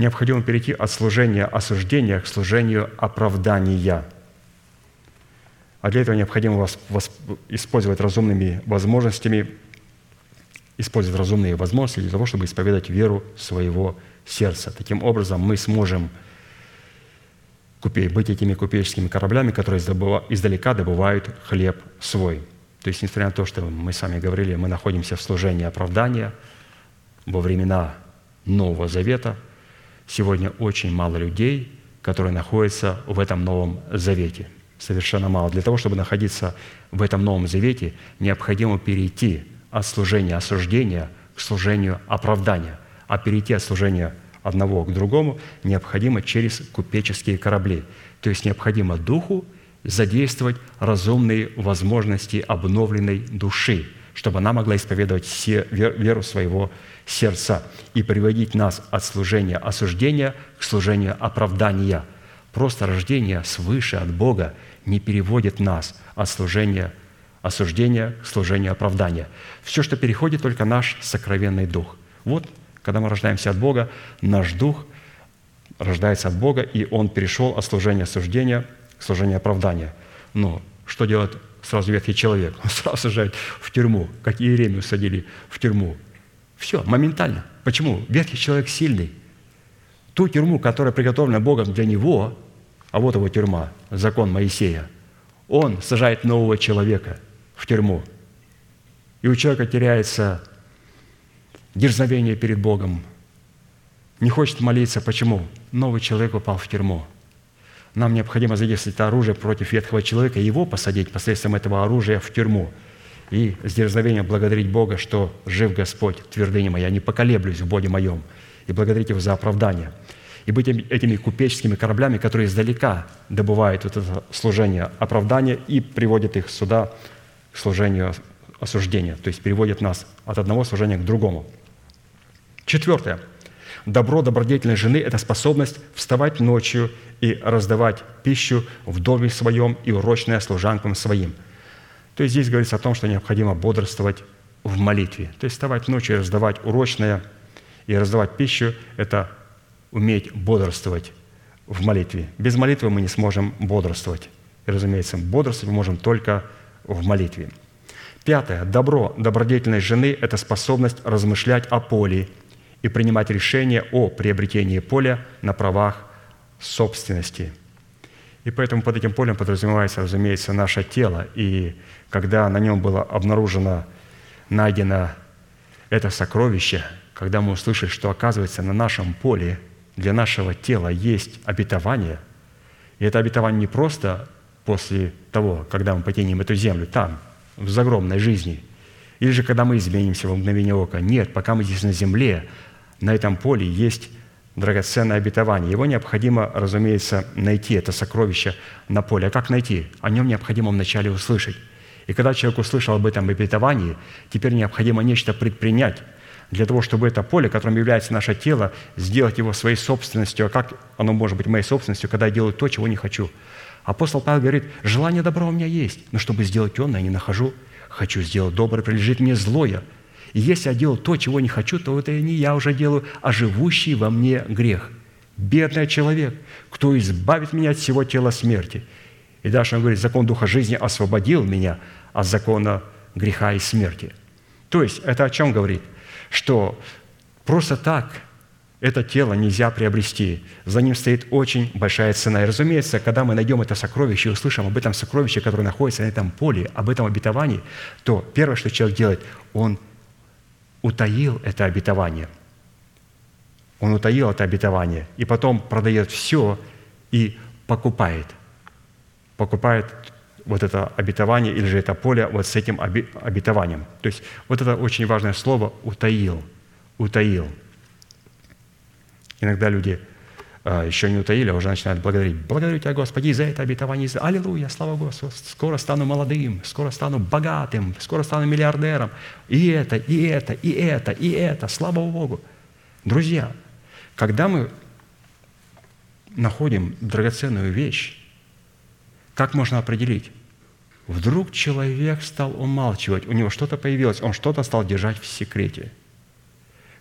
необходимо перейти от служения осуждения к служению оправдания. А для этого необходимо использовать разумными возможностями использовать разумные возможности для того, чтобы исповедать веру своего сердца. Таким образом, мы сможем быть этими купеческими кораблями, которые издалека добывают хлеб свой. То есть, несмотря на то, что мы с вами говорили, мы находимся в служении оправдания во времена Нового Завета, сегодня очень мало людей, которые находятся в этом Новом Завете. Совершенно мало. Для того, чтобы находиться в этом Новом Завете, необходимо перейти от служения осуждения к служению оправдания. А перейти от служения одного к другому необходимо через купеческие корабли. То есть необходимо духу задействовать разумные возможности обновленной души, чтобы она могла исповедовать веру своего сердца и приводить нас от служения осуждения к служению оправдания. Просто рождение свыше от Бога не переводит нас от служения осуждения к служению оправдания. Все, что переходит, только наш сокровенный дух. Вот, когда мы рождаемся от Бога, наш дух рождается от Бога, и он перешел от служения осуждения к служению оправдания. Но что делает сразу ветхий человек? Он сразу сажает в тюрьму, как Иеремию садили в тюрьму. Все, моментально. Почему? Ветхий человек сильный. Ту тюрьму, которая приготовлена Богом для него, а вот его тюрьма, закон Моисея, он сажает нового человека – в тюрьму. И у человека теряется дерзновение перед Богом. Не хочет молиться. Почему? Новый человек попал в тюрьму. Нам необходимо задействовать оружие против ветхого человека и его посадить посредством этого оружия в тюрьму. И с дерзновением благодарить Бога, что жив Господь, твердыня моя, не поколеблюсь в Боге моем, и благодарить Его за оправдание. И быть этими купеческими кораблями, которые издалека добывают вот это служение оправдания и приводят их сюда к служению осуждения, то есть переводит нас от одного служения к другому. Четвертое. Добро добродетельной жены – это способность вставать ночью и раздавать пищу в доме своем и урочное служанкам своим. То есть здесь говорится о том, что необходимо бодрствовать в молитве. То есть вставать ночью и раздавать урочное и раздавать пищу – это уметь бодрствовать в молитве. Без молитвы мы не сможем бодрствовать. И, разумеется, бодрствовать мы можем только в молитве. Пятое. Добро добродетельной жены – это способность размышлять о поле и принимать решения о приобретении поля на правах собственности. И поэтому под этим полем подразумевается, разумеется, наше тело. И когда на нем было обнаружено, найдено это сокровище, когда мы услышали, что, оказывается, на нашем поле для нашего тела есть обетование, и это обетование не просто после того, когда мы покинем эту землю, там, в загромной жизни, или же когда мы изменимся в мгновение ока. Нет, пока мы здесь на земле, на этом поле есть драгоценное обетование. Его необходимо, разумеется, найти, это сокровище на поле. А как найти? О нем необходимо вначале услышать. И когда человек услышал об этом обетовании, теперь необходимо нечто предпринять для того, чтобы это поле, которым является наше тело, сделать его своей собственностью. А как оно может быть моей собственностью, когда я делаю то, чего не хочу? Апостол Павел говорит, желание добра у меня есть, но чтобы сделать темное, я не нахожу. Хочу сделать доброе, прилежит мне злое. Если я делаю то, чего не хочу, то это не я уже делаю, а живущий во мне грех. Бедный человек, кто избавит меня от всего тела смерти. И дальше он говорит, закон Духа жизни освободил меня от закона греха и смерти. То есть это о чем говорит? Что просто так это тело нельзя приобрести. За ним стоит очень большая цена. И, разумеется, когда мы найдем это сокровище и услышим об этом сокровище, которое находится на этом поле, об этом обетовании, то первое, что человек делает, он утаил это обетование. Он утаил это обетование, и потом продает все и покупает. Покупает вот это обетование или же это поле вот с этим обетованием. То есть вот это очень важное слово «утаил», «утаил». Иногда люди еще не утаили, а уже начинают благодарить. Благодарю Тебя, Господи, за это обетование. Аллилуйя, слава Господу. Скоро стану молодым, скоро стану богатым, скоро стану миллиардером. И это, и это, и это, и это. Слава Богу. Друзья, когда мы находим драгоценную вещь, как можно определить? Вдруг человек стал умалчивать, у него что-то появилось, он что-то стал держать в секрете –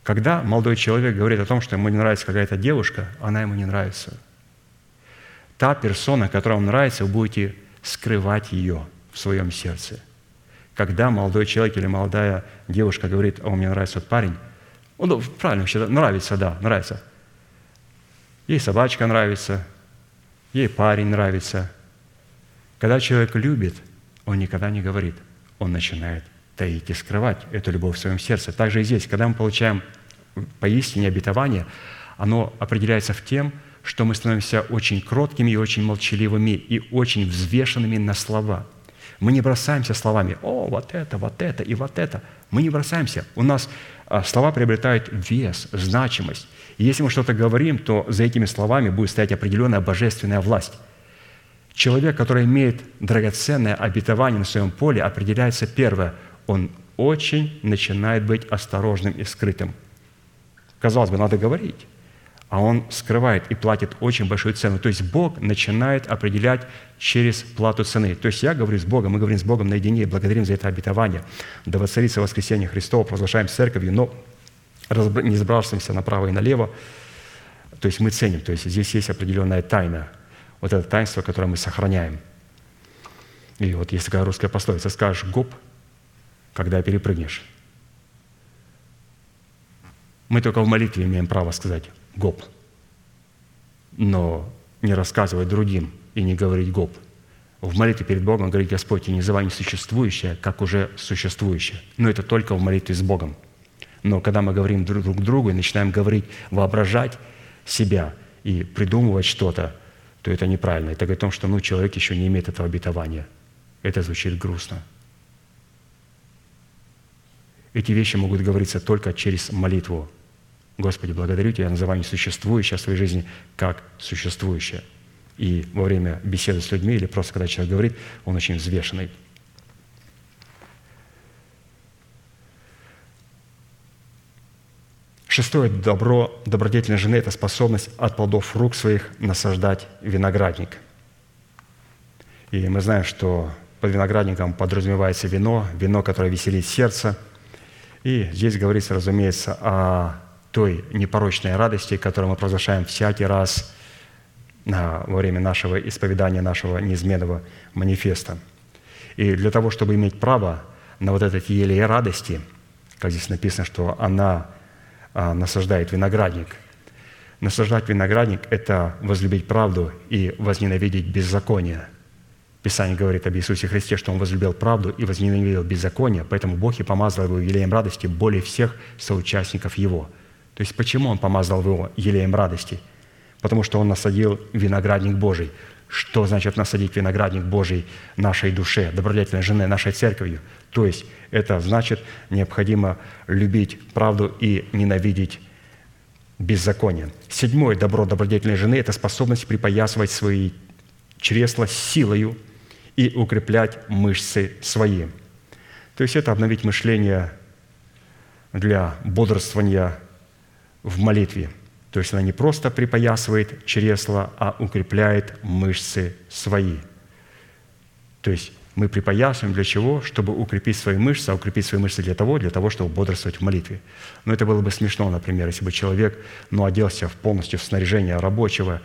когда молодой человек говорит о том, что ему не нравится какая-то девушка, она ему не нравится. Та персона, которая вам нравится, вы будете скрывать ее в своем сердце. Когда молодой человек или молодая девушка говорит, о, мне нравится этот парень, он ну, правильно нравится, да, нравится. Ей собачка нравится, ей парень нравится. Когда человек любит, он никогда не говорит, он начинает таить и скрывать эту любовь в своем сердце. Также и здесь, когда мы получаем поистине обетование, оно определяется в тем, что мы становимся очень кроткими и очень молчаливыми и очень взвешенными на слова. Мы не бросаемся словами «О, вот это, вот это и вот это». Мы не бросаемся. У нас а, слова приобретают вес, значимость. И если мы что-то говорим, то за этими словами будет стоять определенная божественная власть. Человек, который имеет драгоценное обетование на своем поле, определяется первое – он очень начинает быть осторожным и скрытым. Казалось бы, надо говорить, а он скрывает и платит очень большую цену. То есть Бог начинает определять через плату цены. То есть я говорю с Богом, мы говорим с Богом наедине благодарим за это обетование. Да воцарится воскресенье Христова, провозглашаем церковью, но не сбрасываемся направо и налево. То есть мы ценим, то есть здесь есть определенная тайна. Вот это таинство, которое мы сохраняем. И вот есть такая русская пословица, скажешь «гоп», когда перепрыгнешь. Мы только в молитве имеем право сказать «гоп», но не рассказывать другим и не говорить «гоп». В молитве перед Богом говорить «Господь, и не называй несуществующее, как уже существующее». Но это только в молитве с Богом. Но когда мы говорим друг к другу и начинаем говорить, воображать себя и придумывать что-то, то это неправильно. Это говорит о том, что ну, человек еще не имеет этого обетования. Это звучит грустно. Эти вещи могут говориться только через молитву. Господи, благодарю Тебя, я называю несуществующее в своей жизни как существующее. И во время беседы с людьми или просто когда человек говорит, он очень взвешенный. Шестое добро добродетельной жены – это способность от плодов рук своих насаждать виноградник. И мы знаем, что под виноградником подразумевается вино, вино, которое веселит сердце – и здесь говорится, разумеется, о той непорочной радости, которую мы провозглашаем всякий раз во время нашего исповедания, нашего неизменного манифеста. И для того, чтобы иметь право на вот этот елей радости, как здесь написано, что она а, насаждает виноградник. Насаждать виноградник – это возлюбить правду и возненавидеть беззаконие – Писание говорит об Иисусе Христе, что Он возлюбил правду и возненавидел беззаконие, поэтому Бог и помазал его елеем радости более всех соучастников Его. То есть почему Он помазал его елеем радости? Потому что Он насадил виноградник Божий. Что значит насадить виноградник Божий нашей душе, добродетельной жены, нашей церковью? То есть это значит необходимо любить правду и ненавидеть беззаконие. Седьмое добро добродетельной жены – это способность припоясывать свои чресла силою и укреплять мышцы свои. То есть это обновить мышление для бодрствования в молитве. То есть она не просто припоясывает чресло, а укрепляет мышцы свои. То есть мы припоясываем для чего? Чтобы укрепить свои мышцы, а укрепить свои мышцы для того, для того, чтобы бодрствовать в молитве. Но это было бы смешно, например, если бы человек ну, оделся в полностью в снаряжение рабочего,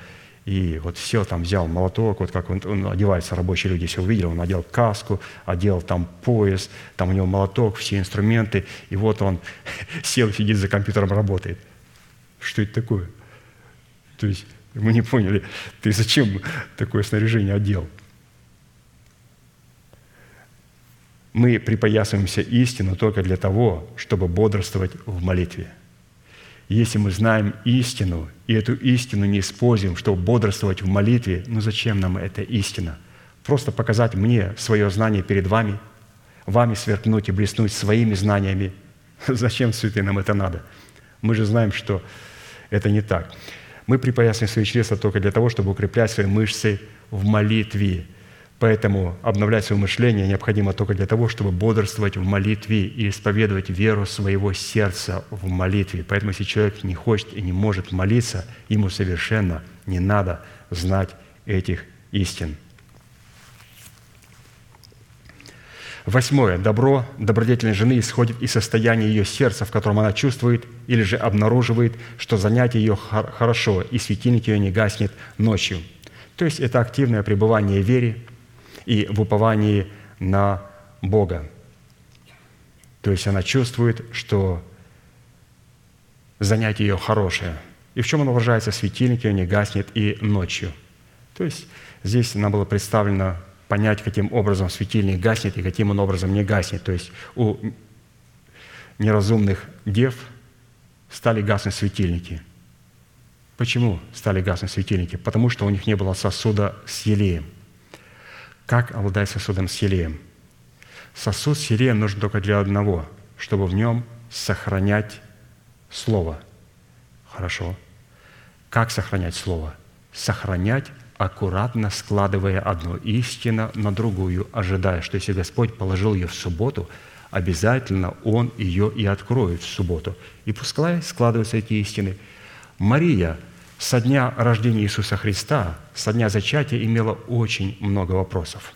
и вот сел там, взял молоток, вот как он, он одевается, рабочие люди все увидели, он одел каску, одел там пояс, там у него молоток, все инструменты, и вот он сел, сидит за компьютером, работает. Что это такое? То есть мы не поняли, ты зачем такое снаряжение одел? Мы припоясываемся истину только для того, чтобы бодрствовать в молитве. Если мы знаем истину, и эту истину не используем, чтобы бодрствовать в молитве, ну зачем нам эта истина? Просто показать мне свое знание перед вами, вами сверкнуть и блеснуть своими знаниями. Зачем, святые, нам это надо? Мы же знаем, что это не так. Мы припоясываем свои чресла только для того, чтобы укреплять свои мышцы в молитве, Поэтому обновлять свое мышление необходимо только для того, чтобы бодрствовать в молитве и исповедовать веру своего сердца в молитве. Поэтому если человек не хочет и не может молиться, ему совершенно не надо знать этих истин. Восьмое. Добро добродетельной жены исходит из состояния ее сердца, в котором она чувствует или же обнаруживает, что занятие ее хорошо, и светильник ее не гаснет ночью. То есть это активное пребывание в вере, и в уповании на Бога. То есть она чувствует, что занятие ее хорошее. И в чем оно выражается? В светильнике не гаснет и ночью. То есть здесь нам было представлено понять, каким образом светильник гаснет и каким он образом не гаснет. То есть у неразумных дев стали гаснуть светильники. Почему стали гаснуть светильники? Потому что у них не было сосуда с елеем. Как обладать сосудом с елеем? Сосуд с елеем нужен только для одного, чтобы в нем сохранять Слово. Хорошо. Как сохранять Слово? Сохранять, аккуратно складывая одну истину на другую, ожидая, что если Господь положил ее в субботу, обязательно Он ее и откроет в субботу. И пускай складываются эти истины. Мария – со дня рождения Иисуса Христа, со дня зачатия имела очень много вопросов.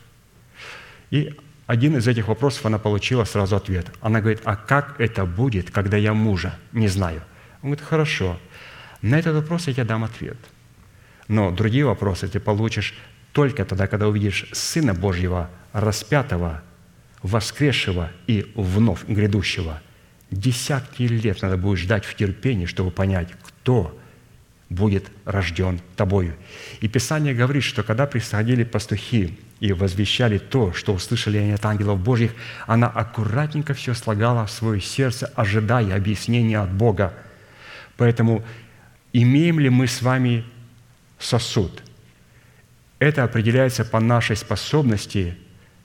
И один из этих вопросов она получила сразу ответ. Она говорит, а как это будет, когда я мужа не знаю? Он говорит, хорошо, на этот вопрос я тебе дам ответ. Но другие вопросы ты получишь только тогда, когда увидишь Сына Божьего, распятого, воскресшего и вновь грядущего. Десятки лет надо будет ждать в терпении, чтобы понять, кто будет рожден тобою». И Писание говорит, что когда приходили пастухи и возвещали то, что услышали они от ангелов Божьих, она аккуратненько все слагала в свое сердце, ожидая объяснения от Бога. Поэтому имеем ли мы с вами сосуд? Это определяется по нашей способности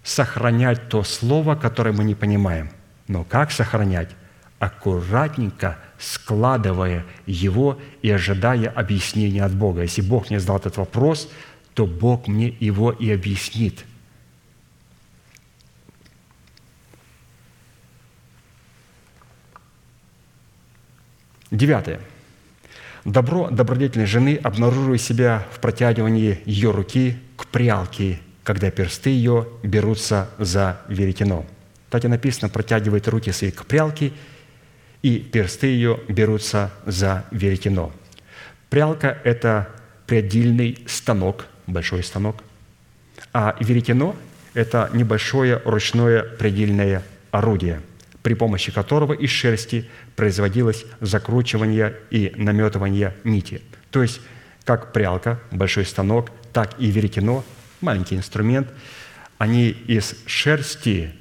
сохранять то слово, которое мы не понимаем. Но как сохранять? Аккуратненько – складывая его и ожидая объяснения от Бога. Если Бог мне задал этот вопрос, то Бог мне его и объяснит. Девятое. Добро добродетельной жены обнаруживает себя в протягивании ее руки к прялке, когда персты ее берутся за веретено. Так и написано, протягивает руки свои к прялке – и персты ее берутся за веретено. Прялка – это предельный станок, большой станок, а веретено – это небольшое ручное предельное орудие, при помощи которого из шерсти производилось закручивание и наметывание нити. То есть, как прялка, большой станок, так и веретено, маленький инструмент, они из шерсти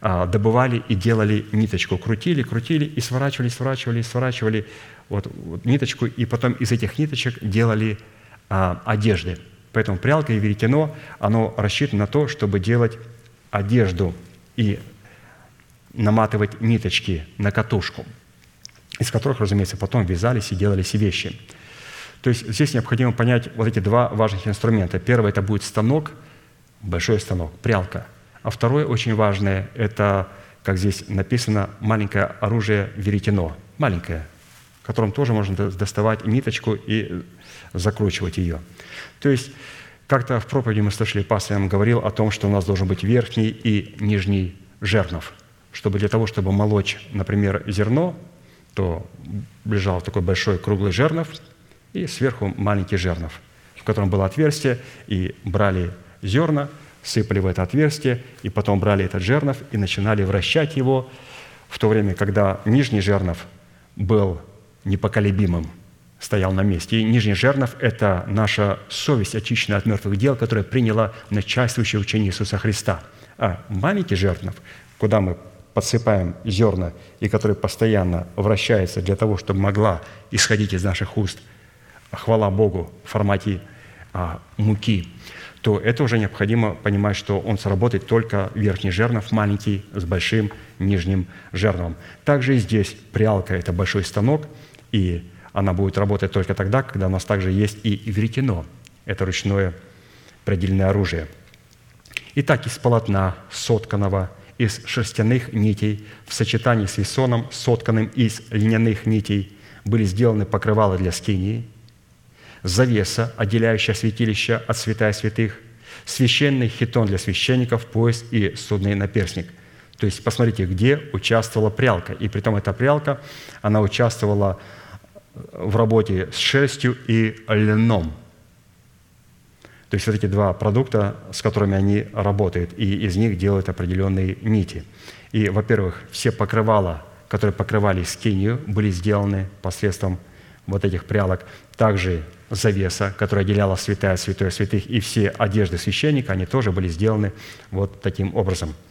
а, добывали и делали ниточку, крутили, крутили и сворачивали, сворачивали, сворачивали вот, вот ниточку, и потом из этих ниточек делали а, одежды. Поэтому прялка и веретено, оно рассчитано на то, чтобы делать одежду и наматывать ниточки на катушку, из которых, разумеется, потом вязались и делались вещи. То есть здесь необходимо понять вот эти два важных инструмента. Первый – это будет станок, большой станок, прялка – а второе очень важное – это как здесь написано, маленькое оружие веретено, маленькое, которым тоже можно доставать ниточку и закручивать ее. То есть как-то в проповеди мы слышали, пастор нам говорил о том, что у нас должен быть верхний и нижний жернов, чтобы для того, чтобы молочь, например, зерно, то лежал такой большой круглый жернов и сверху маленький жернов, в котором было отверстие, и брали зерна, сыпали в это отверстие, и потом брали этот жернов и начинали вращать его, в то время, когда нижний жернов был непоколебимым – стоял на месте. И нижний жернов – это наша совесть, очищенная от мертвых дел, которая приняла начальствующее учение Иисуса Христа. А маленький жернов, куда мы подсыпаем зерна, и который постоянно вращается для того, чтобы могла исходить из наших уст хвала Богу в формате а, муки, то это уже необходимо понимать, что он сработает только верхний жернов, маленький, с большим нижним жерновом. Также и здесь прялка – это большой станок, и она будет работать только тогда, когда у нас также есть и веретено. Это ручное предельное оружие. Итак, из полотна, сотканного из шерстяных нитей, в сочетании с весоном, сотканным из льняных нитей, были сделаны покрывала для скинии, завеса, отделяющая святилище от святая святых, священный хитон для священников, пояс и судный наперсник. То есть посмотрите, где участвовала прялка. И при том эта прялка, она участвовала в работе с шерстью и льном. То есть эти два продукта, с которыми они работают, и из них делают определенные нити. И, во-первых, все покрывала, которые покрывали скинию, были сделаны посредством вот этих прялок. Также завеса, которая отделяла святая святое святых, и все одежды священника, они тоже были сделаны вот таким образом –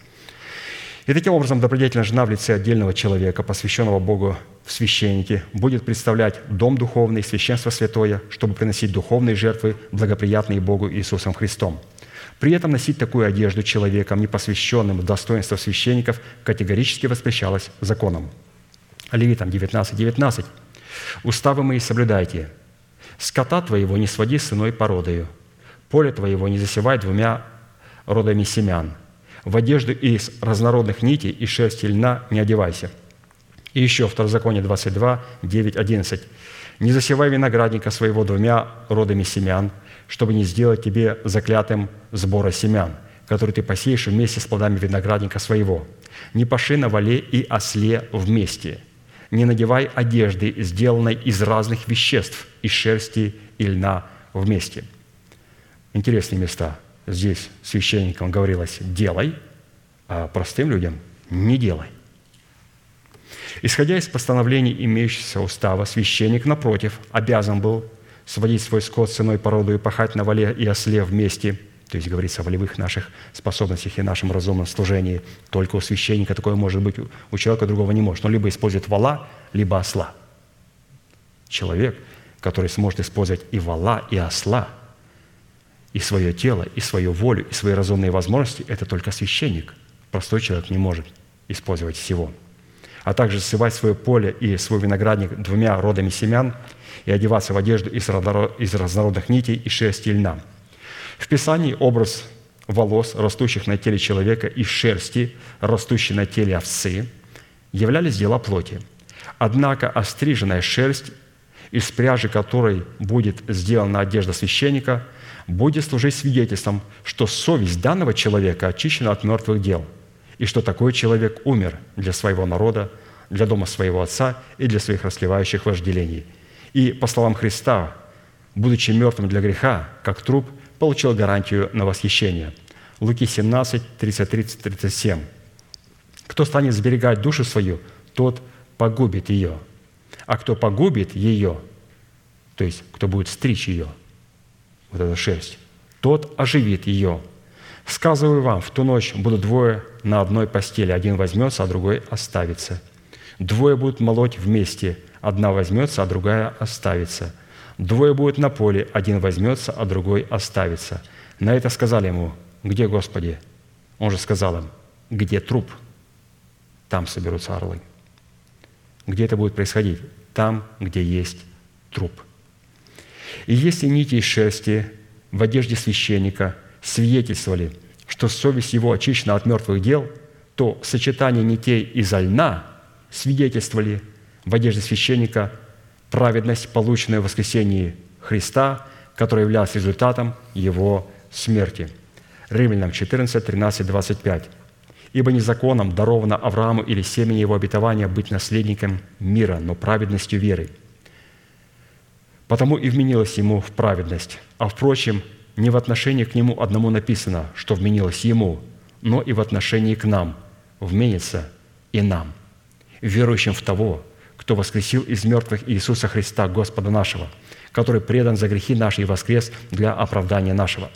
и таким образом добродетельная жена в лице отдельного человека, посвященного Богу в священнике, будет представлять дом духовный, священство святое, чтобы приносить духовные жертвы, благоприятные Богу Иисусом Христом. При этом носить такую одежду человеком, не посвященным в достоинство священников, категорически воспрещалось законом. Левитам 19, 19. «Уставы мои соблюдайте. Скота твоего не своди с иной породою. Поле твоего не засевай двумя родами семян – в одежду из разнородных нитей и шерсти льна не одевайся». И еще Второзаконие 22, 9, 11. «Не засевай виноградника своего двумя родами семян, чтобы не сделать тебе заклятым сбора семян, который ты посеешь вместе с плодами виноградника своего. Не паши на вале и осле вместе. Не надевай одежды, сделанной из разных веществ, из шерсти и льна вместе». Интересные места – здесь священникам говорилось «делай», а простым людям «не делай». Исходя из постановлений имеющегося устава, священник, напротив, обязан был сводить свой скот с иной породой и пахать на вале и осле вместе, то есть говорится о волевых наших способностях и нашем разумном служении. Только у священника такое может быть, у человека другого не может. Он либо использует вала, либо осла. Человек, который сможет использовать и вала, и осла – и свое тело, и свою волю, и свои разумные возможности, это только священник. Простой человек не может использовать всего. А также сывать свое поле и свой виноградник двумя родами семян и одеваться в одежду из разнородных нитей и шерсти и льна. В Писании образ волос, растущих на теле человека, и шерсти, растущей на теле овцы, являлись дела плоти. Однако остриженная шерсть, из пряжи которой будет сделана одежда священника – будет служить свидетельством, что совесть данного человека очищена от мертвых дел, и что такой человек умер для своего народа, для дома своего отца и для своих расливающих вожделений. И, по словам Христа, будучи мертвым для греха, как труп, получил гарантию на восхищение. Луки 17, 33, 37. «Кто станет сберегать душу свою, тот погубит ее. А кто погубит ее, то есть кто будет стричь ее – вот эта шерсть, тот оживит ее. Сказываю вам, в ту ночь будут двое на одной постели, один возьмется, а другой оставится. Двое будут молоть вместе, одна возьмется, а другая оставится. Двое будут на поле, один возьмется, а другой оставится. На это сказали ему, где Господи? Он же сказал им, где труп? Там соберутся орлы. Где это будет происходить? Там, где есть труп – и если нити из шерсти в одежде священника свидетельствовали, что совесть его очищена от мертвых дел, то сочетание нитей из льна свидетельствовали в одежде священника праведность, полученную в воскресении Христа, которая являлась результатом Его смерти. Римлянам 14, 13, 25. «Ибо не законом даровано Аврааму или семени его обетования быть наследником мира, но праведностью веры. Потому и вменилось ему в праведность. А впрочем, не в отношении к нему одному написано, что вменилось ему, но и в отношении к нам вменится и нам, верующим в того, кто воскресил из мертвых Иисуса Христа, Господа нашего, который предан за грехи наши и воскрес для оправдания нашего.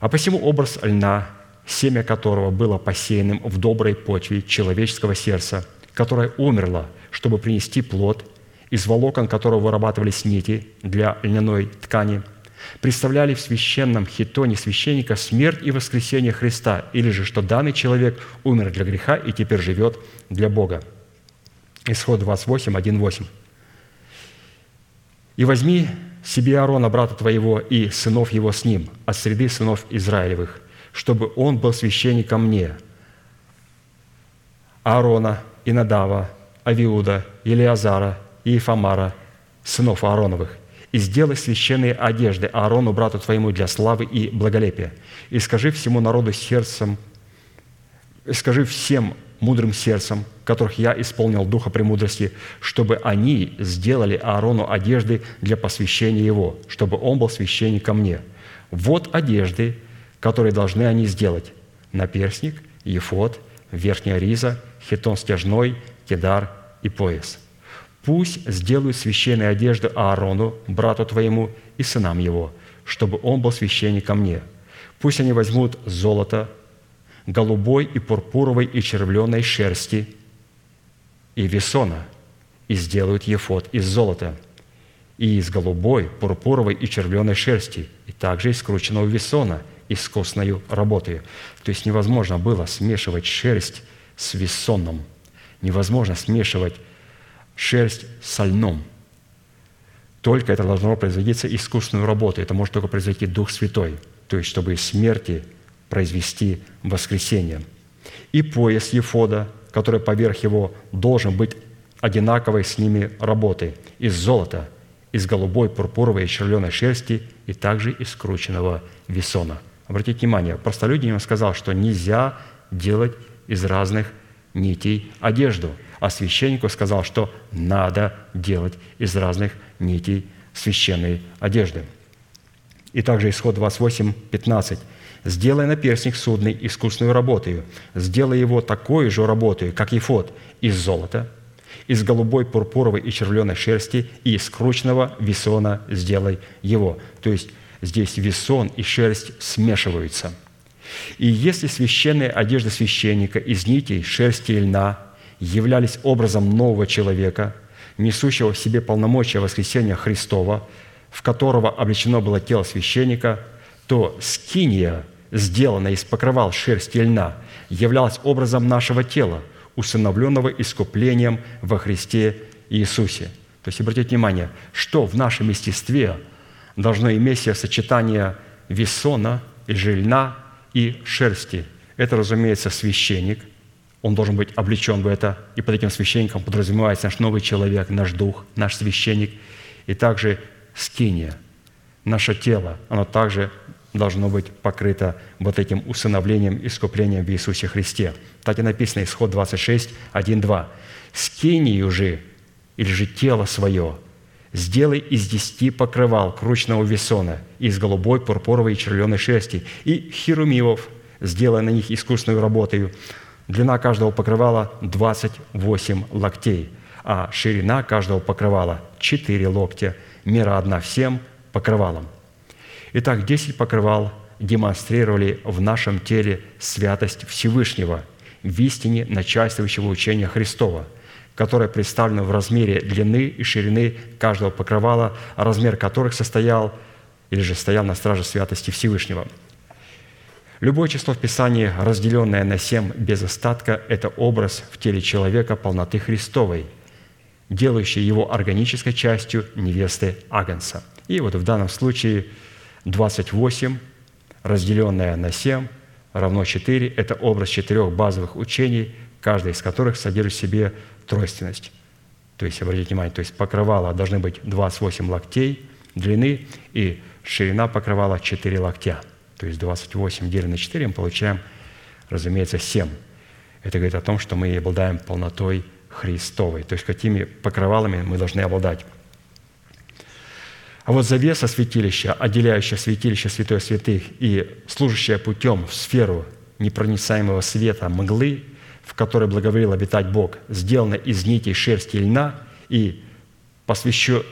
А посему образ льна, семя которого было посеянным в доброй почве человеческого сердца, которое умерло, чтобы принести плод, из волокон которого вырабатывались нити для льняной ткани – представляли в священном хитоне священника смерть и воскресение Христа, или же, что данный человек умер для греха и теперь живет для Бога. Исход 28, 1, 8. «И возьми себе Аарона, брата твоего, и сынов его с ним, от среды сынов Израилевых, чтобы он был священником мне, Аарона, и Надава, Авиуда, Илиазара и Ифамара, сынов Аароновых, и сделай священные одежды Аарону, брату твоему, для славы и благолепия. И скажи всему народу сердцем, скажи всем мудрым сердцем, которых я исполнил духа премудрости, чтобы они сделали Аарону одежды для посвящения его, чтобы он был священником мне. Вот одежды, которые должны они сделать. Наперсник, ефот, верхняя риза, хитон стяжной, кедар и пояс – Пусть сделают священные одежды Аарону, брату твоему и сынам его, чтобы он был священником мне. Пусть они возьмут золото, голубой и пурпуровой и червленой шерсти и весона, и сделают ефот из золота, и из голубой, пурпуровой и червленой шерсти, и также из скрученного весона, искусною работой. То есть невозможно было смешивать шерсть с весоном. Невозможно смешивать шерсть со льном. Только это должно производиться искусственной работой. Это может только произойти Дух Святой, то есть чтобы из смерти произвести воскресение. И пояс Ефода, который поверх его должен быть одинаковой с ними работой, из золота, из голубой, пурпуровой и червленой шерсти и также из скрученного весона. Обратите внимание, простолюдин ему сказал, что нельзя делать из разных нитей одежду – а священнику сказал, что надо делать из разных нитей священной одежды. И также исход 28, 15. «Сделай наперстник судный искусную работою, сделай его такой же работой, как ефот, из золота, из голубой, пурпуровой и червленой шерсти и из кручного весона сделай его». То есть здесь весон и шерсть смешиваются. И если священная одежда священника из нитей, шерсти и льна – являлись образом нового человека, несущего в себе полномочия воскресения Христова, в которого облечено было тело священника, то скиния, сделанная из покрывал шерсти и льна, являлась образом нашего тела, усыновленного искуплением во Христе Иисусе. То есть, обратите внимание, что в нашем естестве должно иметь себе сочетание весона или же льна и шерсти. Это, разумеется, священник, он должен быть облечен в это, и под этим священником подразумевается наш новый человек, наш дух, наш священник, и также скиния, наше тело, оно также должно быть покрыто вот этим усыновлением, искуплением в Иисусе Христе. Так и написано, исход 26, 1, 2. «Скинию же, или же тело свое, сделай из десяти покрывал кручного весона, из голубой, пурпуровой и червленой шерсти, и херумивов, сделай на них искусную работою, Длина каждого покрывала 28 локтей, а ширина каждого покрывала 4 локтя, мера одна всем покрывалам. Итак, 10 покрывал демонстрировали в нашем теле святость Всевышнего в истине начальствующего учения Христова, которое представлено в размере длины и ширины каждого покрывала, размер которых состоял или же стоял на страже святости Всевышнего – Любое число в Писании, разделенное на семь без остатка, это образ в теле человека полноты Христовой, делающий его органической частью невесты Агнца. И вот в данном случае 28, разделенное на 7, равно 4 – это образ четырех базовых учений, каждый из которых содержит в себе тройственность. То есть, обратите внимание, то есть покрывала должны быть 28 локтей длины и ширина покрывала 4 локтя. То есть 28 делим на 4 мы получаем, разумеется, 7. Это говорит о том, что мы обладаем полнотой Христовой. То есть какими покрывалами мы должны обладать. А вот завеса святилища, отделяющая святилище святой святых и служащая путем в сферу непроницаемого света мглы, в которой благоволил обитать Бог, сделана из нитей шерсти и льна и посвящу,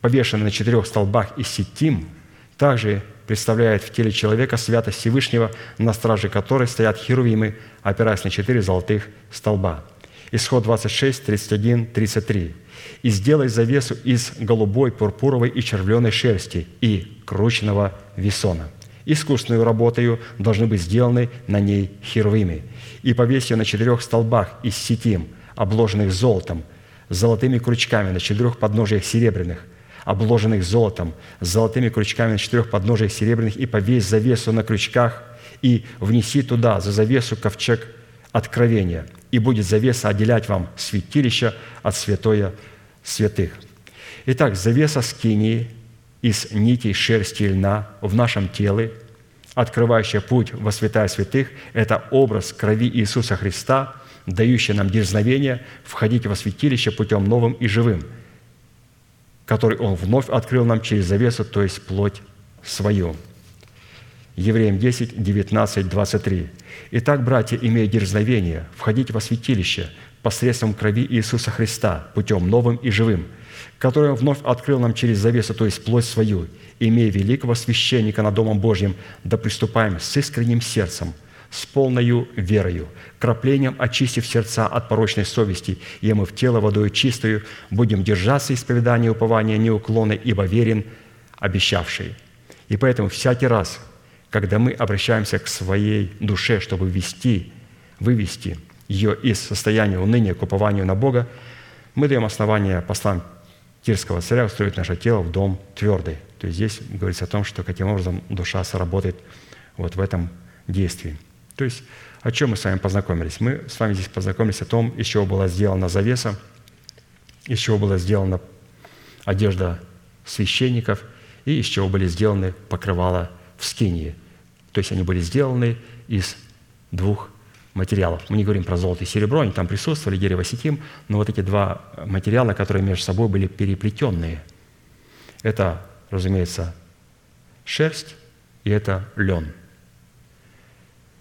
повешена на четырех столбах из сетим, также представляет в теле человека святость Всевышнего, на страже которой стоят херувимы, опираясь на четыре золотых столба. Исход 26, 31, 33 и сделай завесу из голубой, пурпуровой и червленой шерсти и крученного весона. Искусственную работою должны быть сделаны на ней херувимы. И повесь ее на четырех столбах из сетим, обложенных золотом, золотыми крючками на четырех подножиях серебряных, обложенных золотом, с золотыми крючками на четырех подножиях серебряных, и повесь завесу на крючках, и внеси туда за завесу ковчег откровения, и будет завеса отделять вам святилище от святое святых. Итак, завеса скинии из нитей шерсти и льна в нашем теле, открывающая путь во святая святых, это образ крови Иисуса Христа, дающий нам дерзновение входить во святилище путем новым и живым, который Он вновь открыл нам через завесу, то есть плоть свою. Евреям 10, 19, 23. «Итак, братья, имея дерзновение, входите во святилище – посредством крови Иисуса Христа, путем новым и живым, который Он вновь открыл нам через завесу, то есть плоть свою, имея великого священника над Домом Божьим, да приступаем с искренним сердцем, с полною верою, краплением очистив сердца от порочной совести, мы в тело водою чистою будем держаться исповедания и упования неуклонной, ибо верен обещавший». И поэтому всякий раз, когда мы обращаемся к своей душе, чтобы вести, вывести – ее из состояния уныния к упованию на Бога, мы даем основание послам Тирского царя устроить наше тело в дом твердый. То есть здесь говорится о том, что каким образом душа сработает вот в этом действии. То есть о чем мы с вами познакомились? Мы с вами здесь познакомились о том, из чего была сделана завеса, из чего была сделана одежда священников и из чего были сделаны покрывала в скинии. То есть они были сделаны из двух материалов. Мы не говорим про золото и серебро, они там присутствовали, дерево сетим, но вот эти два материала, которые между собой были переплетенные, это, разумеется, шерсть и это лен.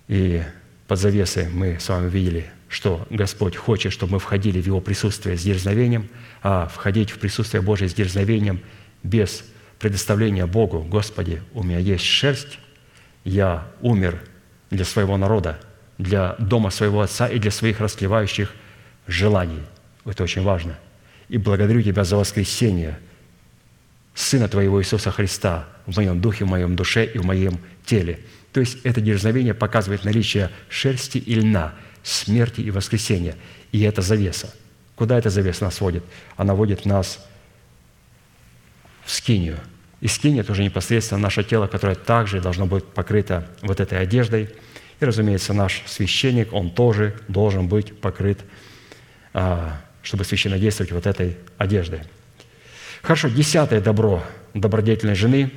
И под завесой мы с вами видели, что Господь хочет, чтобы мы входили в Его присутствие с дерзновением, а входить в присутствие Божие с дерзновением без предоставления Богу, Господи, у меня есть шерсть, я умер для своего народа, для дома своего отца и для своих расклевающих желаний. Это очень важно. И благодарю Тебя за воскресение Сына Твоего Иисуса Христа в моем духе, в моем душе и в моем теле. То есть это дерзновение показывает наличие шерсти и льна, смерти и воскресения. И это завеса. Куда эта завеса нас водит? Она водит нас в скинию. И скиния – это уже непосредственно наше тело, которое также должно быть покрыто вот этой одеждой – и, разумеется, наш священник, он тоже должен быть покрыт, а, чтобы священно действовать вот этой одеждой. Хорошо, десятое добро добродетельной жены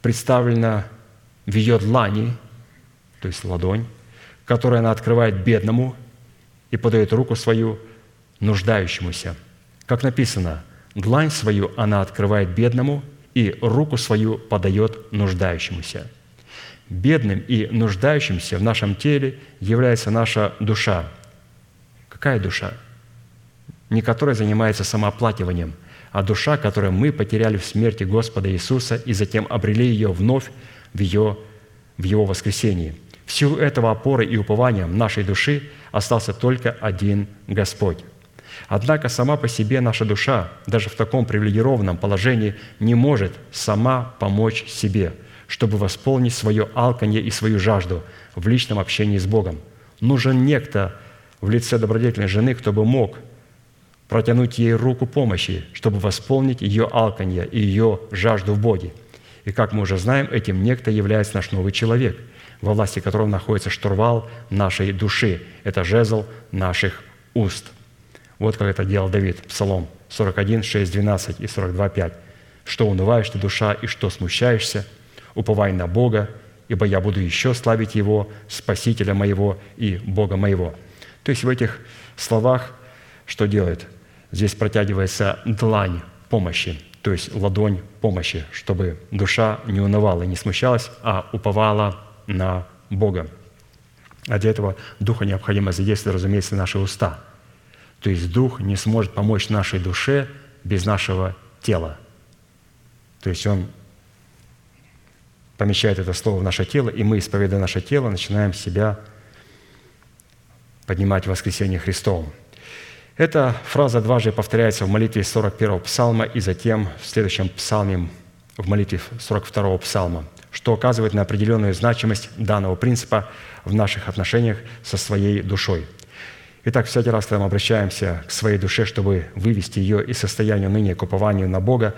представлено в ее длани, то есть ладонь, которую она открывает бедному и подает руку свою нуждающемуся. Как написано, длань свою она открывает бедному и руку свою подает нуждающемуся – бедным и нуждающимся в нашем теле является наша душа. Какая душа? Не которая занимается самооплакиванием, а душа, которую мы потеряли в смерти Господа Иисуса и затем обрели ее вновь в, ее, в Его воскресении. В силу этого опоры и упованием нашей души остался только один Господь. Однако сама по себе наша душа, даже в таком привилегированном положении, не может сама помочь себе – чтобы восполнить свое алканье и свою жажду в личном общении с Богом. Нужен некто в лице добродетельной жены, кто бы мог протянуть ей руку помощи, чтобы восполнить ее алканье и ее жажду в Боге. И как мы уже знаем, этим некто является наш новый человек, во власти которого находится штурвал нашей души. Это жезл наших уст. Вот как это делал Давид, Псалом 41, 6, 12 и 42, 5. «Что унываешь ты, душа, и что смущаешься? Уповай на Бога, ибо я буду еще славить Его, Спасителя моего и Бога моего». То есть в этих словах что делает? Здесь протягивается длань помощи, то есть ладонь помощи, чтобы душа не унывала, не смущалась, а уповала на Бога. А для этого Духа необходимо задействовать, разумеется, наши уста. То есть Дух не сможет помочь нашей душе без нашего тела. То есть Он помещает это слово в наше тело, и мы, исповедуя наше тело, начинаем себя поднимать в воскресение Христовом. Эта фраза дважды повторяется в молитве 41-го псалма и затем в следующем псалме в молитве 42-го псалма, что указывает на определенную значимость данного принципа в наших отношениях со своей душой. Итак, всякий раз, когда мы обращаемся к своей душе, чтобы вывести ее из состояния ныне к упованию на Бога,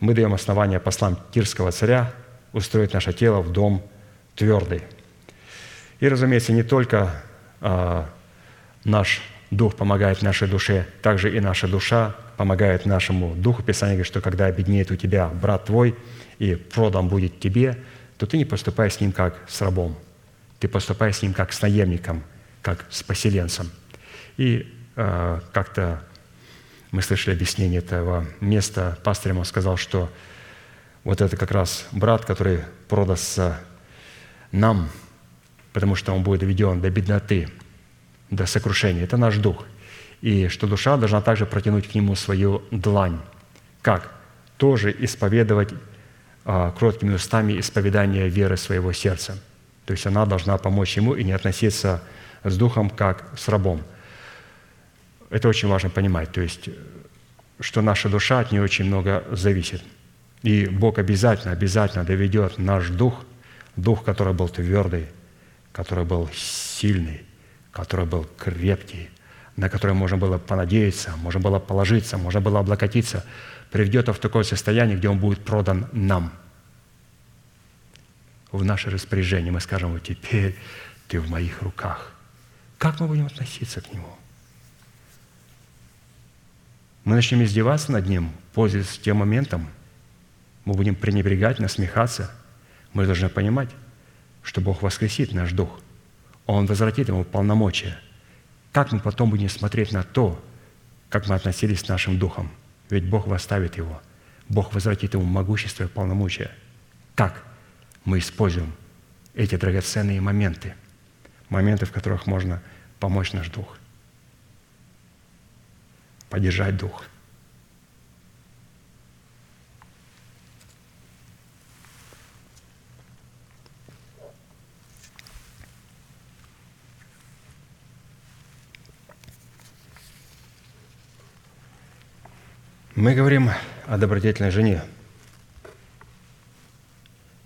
мы даем основание послам Тирского царя устроить наше тело в дом твердый. И, разумеется, не только а, наш дух помогает нашей душе, также и наша душа помогает нашему духу. Писание говорит, что когда обеднеет у тебя брат твой и продан будет тебе, то ты не поступай с ним как с рабом. Ты поступай с ним как с наемником, как с поселенцем. И э, как-то мы слышали объяснение этого места. Пастор ему сказал, что вот это как раз брат, который продастся нам, потому что он будет доведен до бедноты – до сокрушения. Это наш дух. И что душа должна также протянуть к нему свою длань. Как? Тоже исповедовать а, кроткими устами исповедания веры своего сердца. То есть она должна помочь ему и не относиться с духом как с рабом. Это очень важно понимать. То есть, что наша душа от нее очень много зависит. И Бог обязательно, обязательно доведет наш дух, дух, который был твердый, который был сильный, который был крепкий, на который можно было понадеяться, можно было положиться, можно было облокотиться, приведет его в такое состояние, где он будет продан нам, в наше распоряжение. Мы скажем, вот теперь ты в моих руках. Как мы будем относиться к нему? Мы начнем издеваться над ним, пользуясь тем моментом, мы будем пренебрегать, насмехаться. Мы должны понимать, что Бог воскресит наш дух – он возвратит ему полномочия. Как мы потом будем смотреть на то, как мы относились к нашим духом? Ведь Бог восставит его. Бог возвратит ему могущество и полномочия. Как мы используем эти драгоценные моменты? Моменты, в которых можно помочь наш дух, поддержать дух – Мы говорим о добродетельной жене,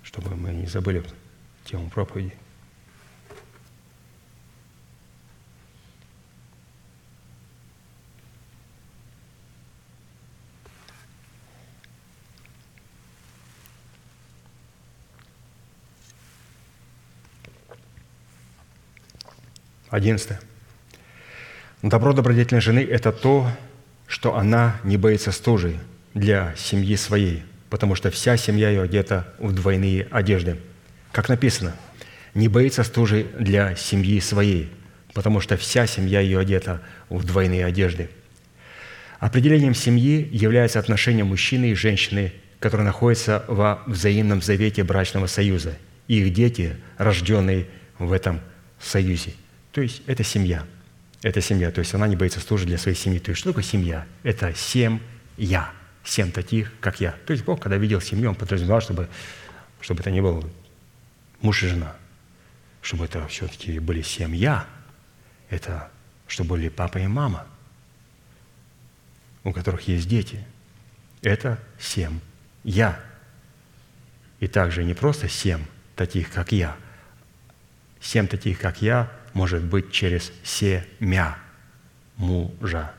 чтобы мы не забыли тему проповеди. Одиннадцатое. Добро добродетельной жены – это то, что она не боится стужи для семьи своей, потому что вся семья ее одета в двойные одежды. Как написано, не боится стужи для семьи своей, потому что вся семья ее одета в двойные одежды. Определением семьи является отношение мужчины и женщины, которые находятся во взаимном завете брачного союза, и их дети, рожденные в этом союзе. То есть это семья – это семья. То есть она не боится служить для своей семьи. То есть что такое семья? Это семь я, семь таких, как я. То есть Бог, когда видел семью, Он подразумевал, чтобы, чтобы это не был муж и жена, чтобы это все-таки были семья. Это чтобы были папа и мама, у которых есть дети. Это семь я. И также не просто семь таких, как я. Семь таких, как я, может быть через семя мужа.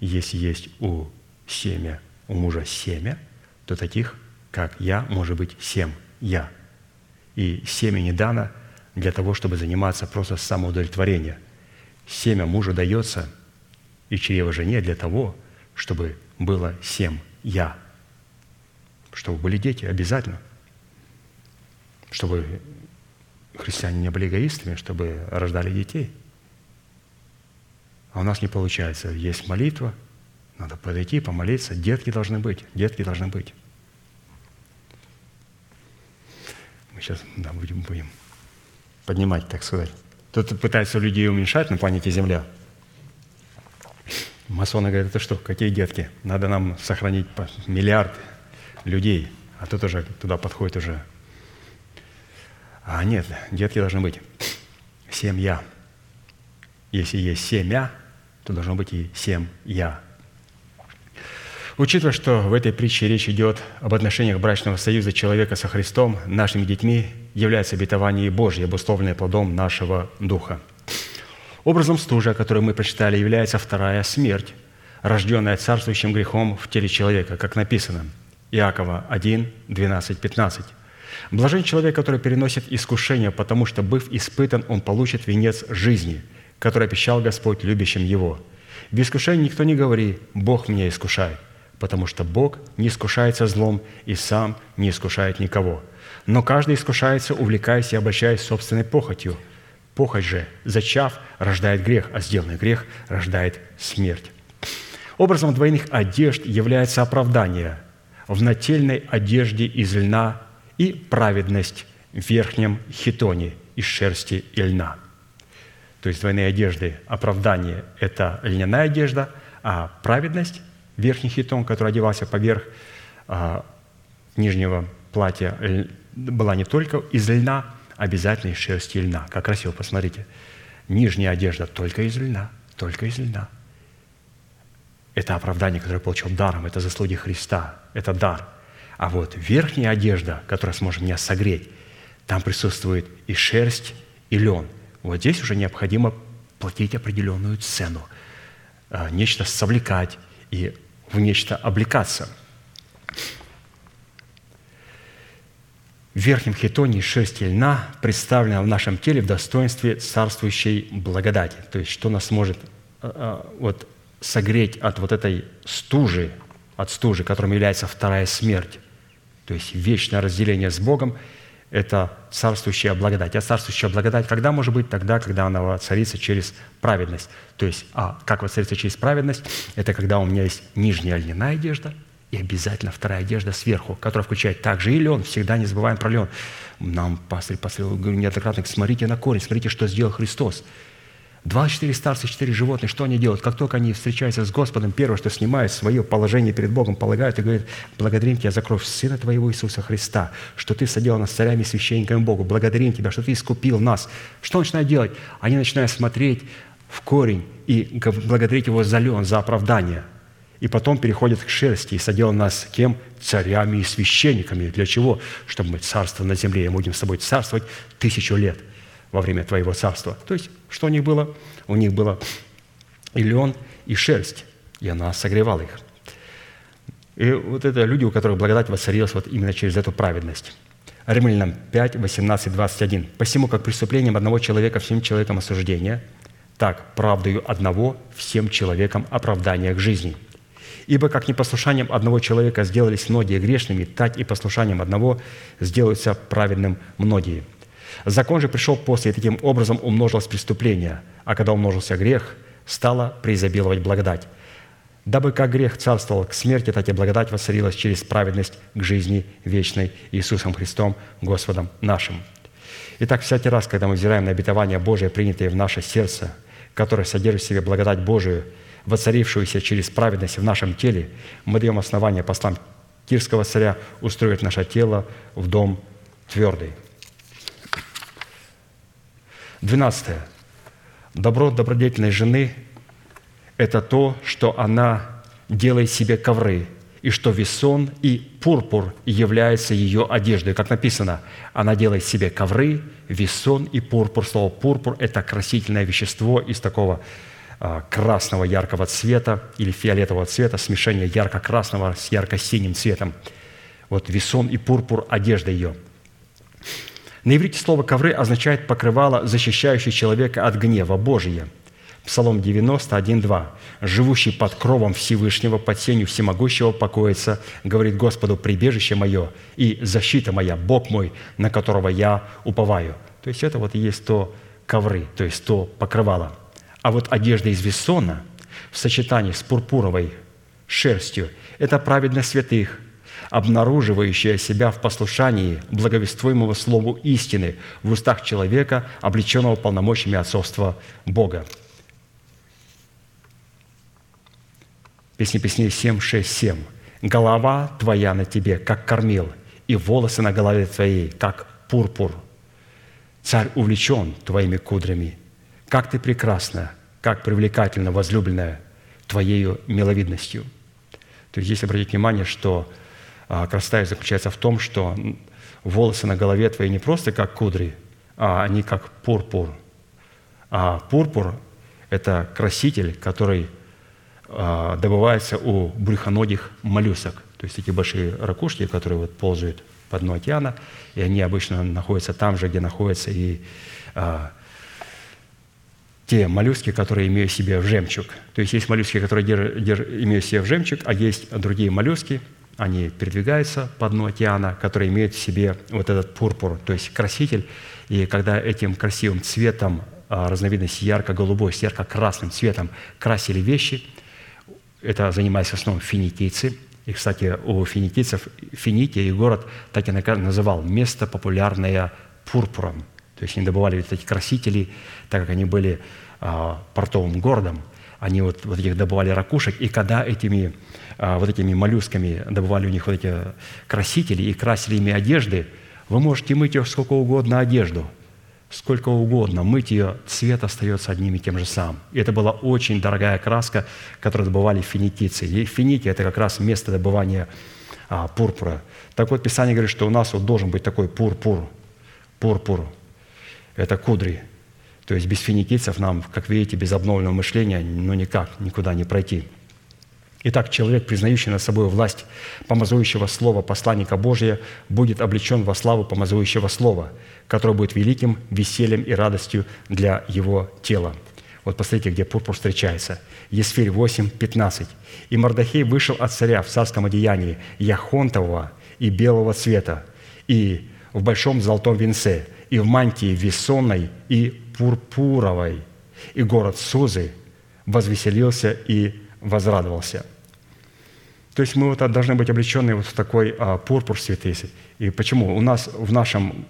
Если есть у семя, у мужа семя, то таких как «я» может быть «семь я». И семя не дано для того, чтобы заниматься просто самоудовлетворением. Семя мужу дается и чрево жене для того, чтобы было семь я. Чтобы были дети обязательно. Чтобы христиане не были эгоистами, чтобы рождали детей. А у нас не получается. Есть молитва, надо подойти, помолиться. Детки должны быть, детки должны быть. Мы сейчас да, будем, будем поднимать, так сказать. Тут пытаются людей уменьшать на планете Земля. Масоны говорят, это что, какие детки? Надо нам сохранить миллиард людей. А тут уже туда подходит уже. А нет, детки должны быть. Семья. Если есть семья, то должно быть и семья. Учитывая, что в этой притче речь идет об отношениях брачного союза человека со Христом, нашими детьми является обетование Божье, обусловленное плодом нашего Духа. Образом стужи, который мы прочитали, является вторая смерть, рожденная царствующим грехом в теле человека, как написано. Иакова 1, 12, 15. «Блажен человек, который переносит искушение, потому что, быв испытан, он получит венец жизни, который обещал Господь любящим его. В искушении никто не говори «Бог меня искушает», потому что Бог не искушается злом и сам не искушает никого. Но каждый искушается, увлекаясь и обольщаясь собственной похотью. Похоть же, зачав, рождает грех, а сделанный грех рождает смерть. Образом двойных одежд является оправдание в нательной одежде из льна и праведность в верхнем хитоне из шерсти и льна. То есть двойные одежды, оправдание – это льняная одежда, а праведность верхний хитон, который одевался поверх а, нижнего платья, была не только из льна, обязательно из шерсти и льна. Как красиво, посмотрите. Нижняя одежда только из льна, только из льна. Это оправдание, которое получил даром, это заслуги Христа, это дар. А вот верхняя одежда, которая сможет меня согреть, там присутствует и шерсть, и лен. Вот здесь уже необходимо платить определенную цену, а, нечто совлекать и в нечто облекаться. В верхнем хитоне шерсть и льна представлена в нашем теле в достоинстве царствующей благодати. То есть, что нас может а, а, вот, согреть от вот этой стужи, от стужи, которым является вторая смерть. То есть вечное разделение с Богом – это царствующая благодать. А царствующая благодать когда может быть? Тогда, когда она воцарится через праведность. То есть, а как воцарится через праведность? Это когда у меня есть нижняя льняная одежда и обязательно вторая одежда сверху, которая включает также и лен. Всегда не забываем про лен. Нам пастырь, пастырь, неоднократно, смотрите на корень, смотрите, что сделал Христос. 24 старца, 4 животных, что они делают? Как только они встречаются с Господом, первое, что снимают свое положение перед Богом, полагают и говорят, благодарим Тебя за кровь Сына Твоего Иисуса Христа, что Ты соделал нас царями и священниками Богу. Благодарим Тебя, что Ты искупил нас. Что начинают делать? Они начинают смотреть в корень и благодарить Его за лен, за оправдание. И потом переходят к шерсти и соделал нас кем? Царями и священниками. Для чего? Чтобы мы царство на земле, и мы будем с тобой царствовать тысячу лет – во время твоего царства. То есть, что у них было? У них было и лен, и шерсть, и она согревала их. И вот это люди, у которых благодать воцарилась вот именно через эту праведность. Римлянам 5, 18, 21. «Посему, как преступлением одного человека всем человекам осуждение, так правдою одного всем человекам оправдание к жизни. Ибо как непослушанием одного человека сделались многие грешными, так и послушанием одного сделаются праведным многие». Закон же пришел после, и таким образом умножилось преступление, а когда умножился грех, стала преизобиловать благодать. Дабы как грех царствовал к смерти, так и благодать воцарилась через праведность к жизни вечной Иисусом Христом, Господом нашим. Итак, всякий раз, когда мы взираем на обетование Божие, принятое в наше сердце, которое содержит в себе благодать Божию, воцарившуюся через праведность в нашем теле, мы даем основание послам Кирского царя устроить наше тело в дом твердый – Двенадцатое. Добро добродетельной жены – это то, что она делает себе ковры, и что весон и пурпур является ее одеждой. Как написано, она делает себе ковры, весон и пурпур. Слово «пурпур» – это красительное вещество из такого а, красного яркого цвета или фиолетового цвета, смешение ярко-красного с ярко-синим цветом. Вот весон и пурпур – одежда ее. На иврите слово «ковры» означает покрывало, защищающее человека от гнева Божия. Псалом 91, 2. «Живущий под кровом Всевышнего, под сенью всемогущего покоится, говорит Господу, прибежище мое и защита моя, Бог мой, на которого я уповаю». То есть это вот и есть то ковры, то есть то покрывало. А вот одежда из весона в сочетании с пурпуровой шерстью – это праведность святых, обнаруживающая себя в послушании благовествуемого слову истины в устах человека, облеченного полномочиями отцовства Бога. Песни песней 7, 6, 7. «Голова твоя на тебе, как кормил, и волосы на голове твоей, как пурпур. Царь увлечен твоими кудрями. Как ты прекрасна, как привлекательна, возлюбленная, твоею миловидностью». То есть здесь обратите внимание, что а, красота заключается в том, что волосы на голове твоей не просто как кудри, а они как пурпур. А пурпур – это краситель, который а, добывается у брюхоногих моллюсок. То есть эти большие ракушки, которые вот ползают по дну океана, и они обычно находятся там же, где находятся и а, те моллюски, которые имеют себе в жемчуг. То есть есть моллюски, которые дер, дер, имеют себе в жемчуг, а есть другие моллюски, они передвигаются по дну океана, которые имеют в себе вот этот пурпур, то есть краситель. И когда этим красивым цветом а, разновидности ярко-голубой с ярко-красным цветом красили вещи, это занимались в основном финикийцы. И, кстати, у финикийцев Финикия и город так и называл место, популярное пурпуром. То есть они добывали вот эти красители, так как они были а, портовым городом, они вот, вот этих добывали ракушек, и когда этими а, вот этими моллюсками добывали у них вот эти красители и красили ими одежды, вы можете мыть ее сколько угодно одежду – сколько угодно, мыть ее, цвет остается одним и тем же самым. И это была очень дорогая краска, которую добывали финикийцы. И финики – это как раз место добывания а, пурпура. Так вот, Писание говорит, что у нас вот должен быть такой пурпур, пурпур. Это кудри. То есть без финикийцев нам, как видите, без обновленного мышления, ну никак, никуда не пройти – Итак, человек, признающий над собой власть помазующего слова посланника Божия, будет облечен во славу помазующего слова, которое будет великим весельем и радостью для его тела. Вот посмотрите, где пурпур встречается. Есфирь 8, 15. «И Мордахей вышел от царя в царском одеянии яхонтового и белого цвета, и в большом золотом венце, и в мантии весонной и пурпуровой. И город Сузы возвеселился и возрадовался». То есть мы вот должны быть облечены вот в такой а, пурпур святый. И почему? У нас в нашем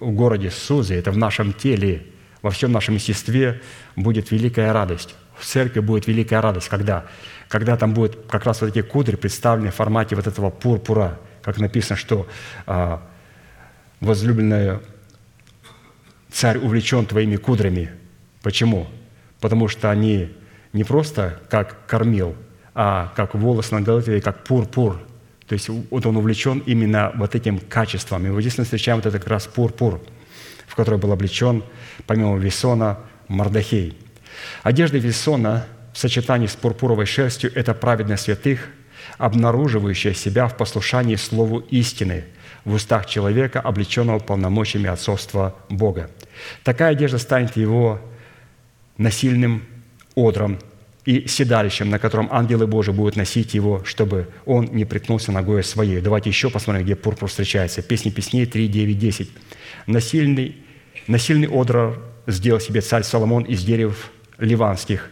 городе Сузы, это в нашем теле, во всем нашем естестве будет великая радость. В церкви будет великая радость, когда, когда там будут как раз вот эти кудри представлены в формате вот этого пурпура, как написано, что а, возлюбленная царь увлечен твоими кудрями. Почему? Потому что они не просто как кормил, а, как волос на голове, как пурпур. То есть вот он увлечен именно вот этим качеством. И вот здесь мы встречаем вот это как раз пурпур, в который был облечен, помимо Весона, Мардахей. Одежда Весона в сочетании с пурпуровой шерстью – это праведность святых, обнаруживающая себя в послушании Слову истины в устах человека, облеченного полномочиями отцовства Бога. Такая одежда станет его насильным одром и седалищем, на котором ангелы Божии будут носить его, чтобы он не приткнулся ногой своей. Давайте еще посмотрим, где пурпур встречается. Песни песней 3, 9, 10. «Насильный, насильный одр сделал себе царь Соломон из дерев ливанских,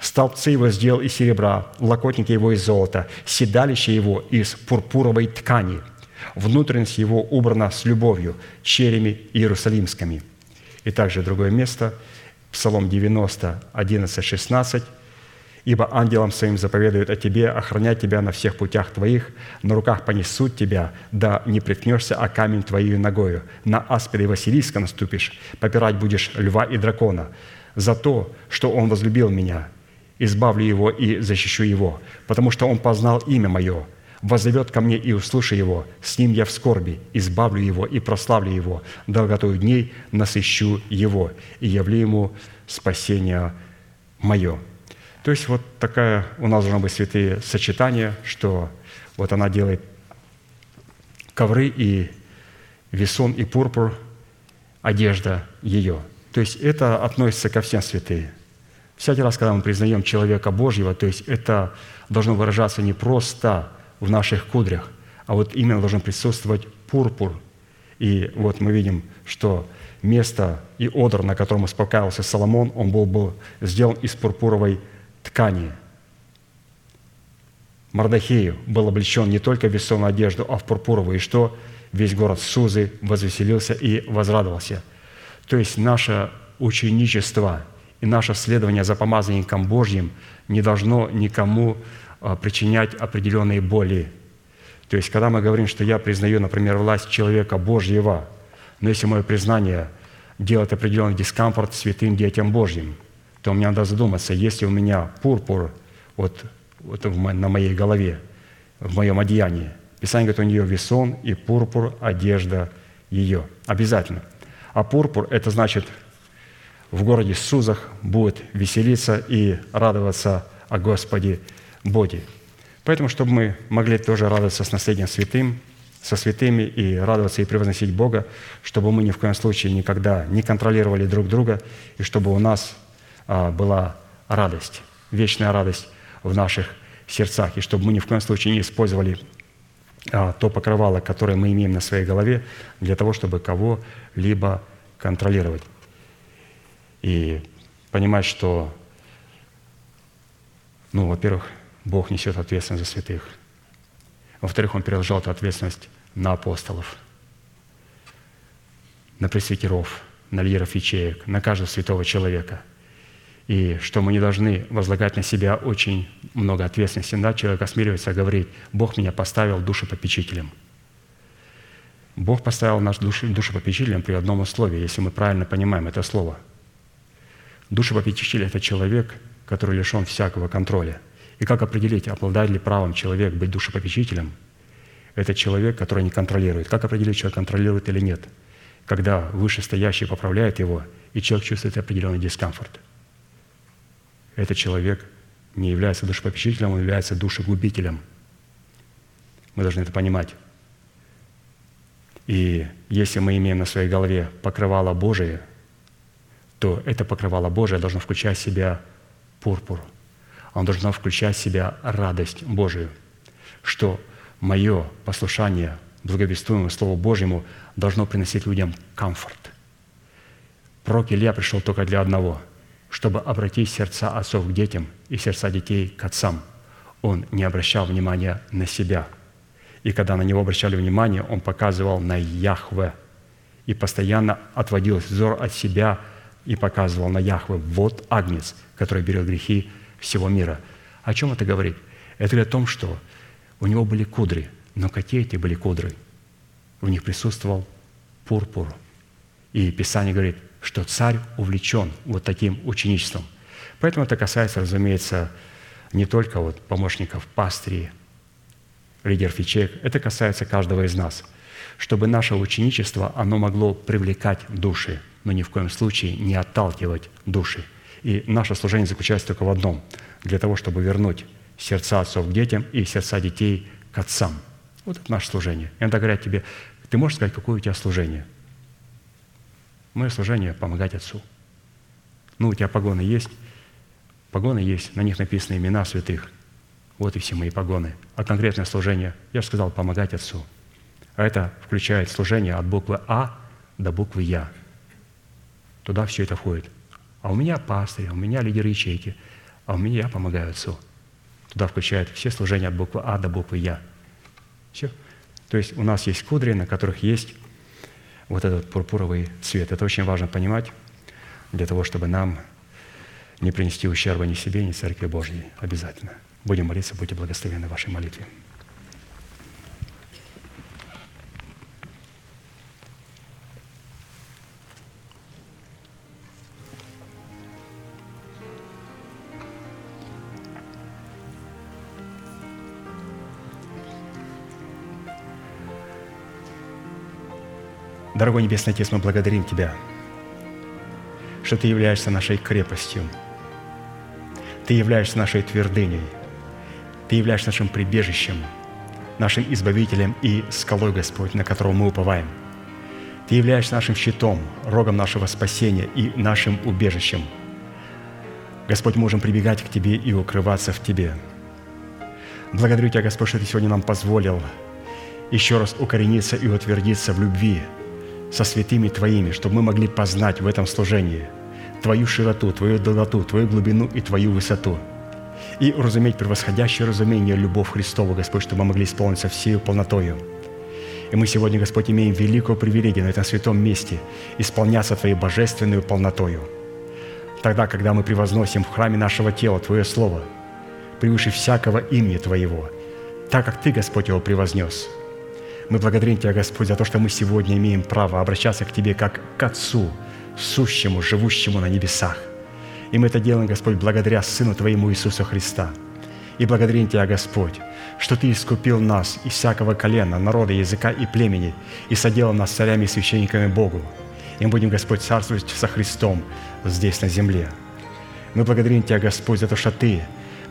Столбцы его сделал из серебра, локотники его из золота, седалище его из пурпуровой ткани. Внутренность его убрана с любовью, черями иерусалимскими». И также другое место, Псалом 90, 11, 16 ибо ангелам своим заповедуют о тебе охранять тебя на всех путях твоих, на руках понесут тебя, да не приткнешься о камень твою ногою, на аспида и Василиска наступишь, попирать будешь льва и дракона, за то, что он возлюбил меня, избавлю его и защищу его, потому что он познал имя мое, воззовет ко мне и услышу его, с ним я в скорби, избавлю его и прославлю его, долготою дней насыщу его и явлю ему спасение мое». То есть вот такая у нас должна быть святые сочетания, что вот она делает ковры и весон и пурпур – одежда ее». То есть это относится ко всем святые. Всякий раз, когда мы признаем человека Божьего, то есть это должно выражаться не просто в наших кудрях, а вот именно должен присутствовать пурпур. И вот мы видим, что место и одр, на котором успокаивался Соломон, он был, был сделан из пурпуровой ткани. Мардахею был облечен не только в весомую одежду, а в пурпуровую, и что весь город Сузы возвеселился и возрадовался. То есть наше ученичество и наше следование за помазанником Божьим не должно никому причинять определенные боли. То есть, когда мы говорим, что я признаю, например, власть человека Божьего, но если мое признание делает определенный дискомфорт святым детям Божьим, то мне надо задуматься, если у меня пурпур вот, вот на моей голове, в моем одеянии, Писание говорит, у нее весон и пурпур – одежда ее. Обязательно. А пурпур – это значит, в городе Сузах будет веселиться и радоваться о Господе Боге. Поэтому, чтобы мы могли тоже радоваться с наследием святым, со святыми и радоваться и превозносить Бога, чтобы мы ни в коем случае никогда не контролировали друг друга, и чтобы у нас а, была радость, вечная радость в наших сердцах, и чтобы мы ни в коем случае не использовали а, то покрывало, которое мы имеем на своей голове, для того, чтобы кого-либо контролировать. И понимать, что, ну, во-первых, Бог несет ответственность за святых. Во-вторых, Он переложил эту ответственность на апостолов, на пресвитеров, на лидеров ячеек, на каждого святого человека. И что мы не должны возлагать на себя очень много ответственности. Да, человек осмеливается говорить, Бог меня поставил душепопечителем. Бог поставил наш душепопечителем при одном условии, если мы правильно понимаем это слово. Душепопечитель – это человек, который лишен всякого контроля – и как определить, обладает ли правом человек быть душепопечителем? Это человек, который не контролирует. Как определить, человек контролирует или нет? Когда вышестоящий поправляет его, и человек чувствует определенный дискомфорт. Этот человек не является душепопечителем, он является душегубителем. Мы должны это понимать. И если мы имеем на своей голове покрывало Божие, то это покрывало Божие должно включать в себя пурпур – оно должно включать в себя радость Божию, что мое послушание благовествуемому Слову Божьему должно приносить людям комфорт. Пророк Илья пришел только для одного, чтобы обратить сердца отцов к детям и сердца детей к отцам. Он не обращал внимания на себя. И когда на него обращали внимание, он показывал на Яхве и постоянно отводил взор от себя и показывал на Яхве. Вот агнец, который берет грехи всего мира. О чем это говорит? Это говорит о том, что у него были кудри, но какие эти были кудры? В них присутствовал пурпур. И Писание говорит, что царь увлечен вот таким ученичеством. Поэтому это касается, разумеется, не только вот помощников пастыри, лидеров ячеек, это касается каждого из нас, чтобы наше ученичество, оно могло привлекать души, но ни в коем случае не отталкивать души – и наше служение заключается только в одном – для того, чтобы вернуть сердца отцов к детям и сердца детей к отцам. Вот это наше служение. И иногда говорят тебе, ты можешь сказать, какое у тебя служение? Мое служение – помогать Отцу. Ну, у тебя погоны есть? Погоны есть, на них написаны имена святых. Вот и все мои погоны. А конкретное служение, я же сказал, помогать Отцу. А это включает служение от буквы А до буквы Я. Туда все это входит. А у меня пастырь, а у меня лидер ячейки, а у меня я помогаю отцу. Туда включает все служения от буквы А до буквы Я. Все. То есть у нас есть кудри, на которых есть вот этот пурпуровый цвет. Это очень важно понимать для того, чтобы нам не принести ущерба ни себе, ни Церкви Божьей. Обязательно. Будем молиться, будьте благословенны в вашей молитве. Дорогой Небесный Отец, мы благодарим Тебя, что Ты являешься нашей крепостью, Ты являешься нашей твердыней, Ты являешься нашим прибежищем, нашим Избавителем и скалой, Господь, на которого мы уповаем. Ты являешься нашим щитом, рогом нашего спасения и нашим убежищем. Господь, мы можем прибегать к Тебе и укрываться в Тебе. Благодарю Тебя, Господь, что Ты сегодня нам позволил еще раз укорениться и утвердиться в любви со святыми Твоими, чтобы мы могли познать в этом служении Твою широту, Твою долготу, Твою глубину и Твою высоту. И разуметь превосходящее разумение любовь Христову, Господь, чтобы мы могли исполниться всею полнотою. И мы сегодня, Господь, имеем великую привилегию на этом святом месте исполняться Твоей божественной полнотою. Тогда, когда мы превозносим в храме нашего тела Твое Слово, превыше всякого имени Твоего, так как Ты, Господь, его превознес – мы благодарим Тебя, Господь, за то, что мы сегодня имеем право обращаться к Тебе как к Отцу, сущему, живущему на небесах. И мы это делаем, Господь, благодаря Сыну Твоему Иисусу Христа. И благодарим Тебя, Господь, что Ты искупил нас из всякого колена, народа, языка и племени, и соделал нас царями и священниками Богу. И мы будем, Господь, царствовать со Христом здесь, на земле. Мы благодарим Тебя, Господь, за то, что Ты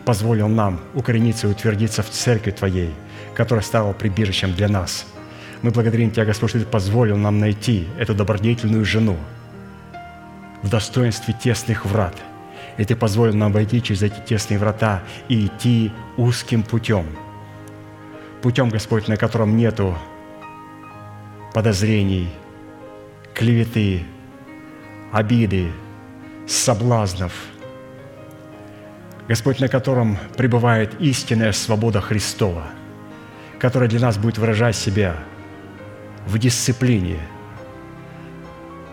позволил нам укорениться и утвердиться в Церкви Твоей – который стал прибежищем для нас. Мы благодарим Тебя, Господь, что Ты позволил нам найти эту добродетельную жену в достоинстве тесных врат. И Ты позволил нам войти через эти тесные врата и идти узким путем. Путем, Господь, на котором нету подозрений, клеветы, обиды, соблазнов. Господь, на котором пребывает истинная свобода Христова – которая для нас будет выражать себя в дисциплине,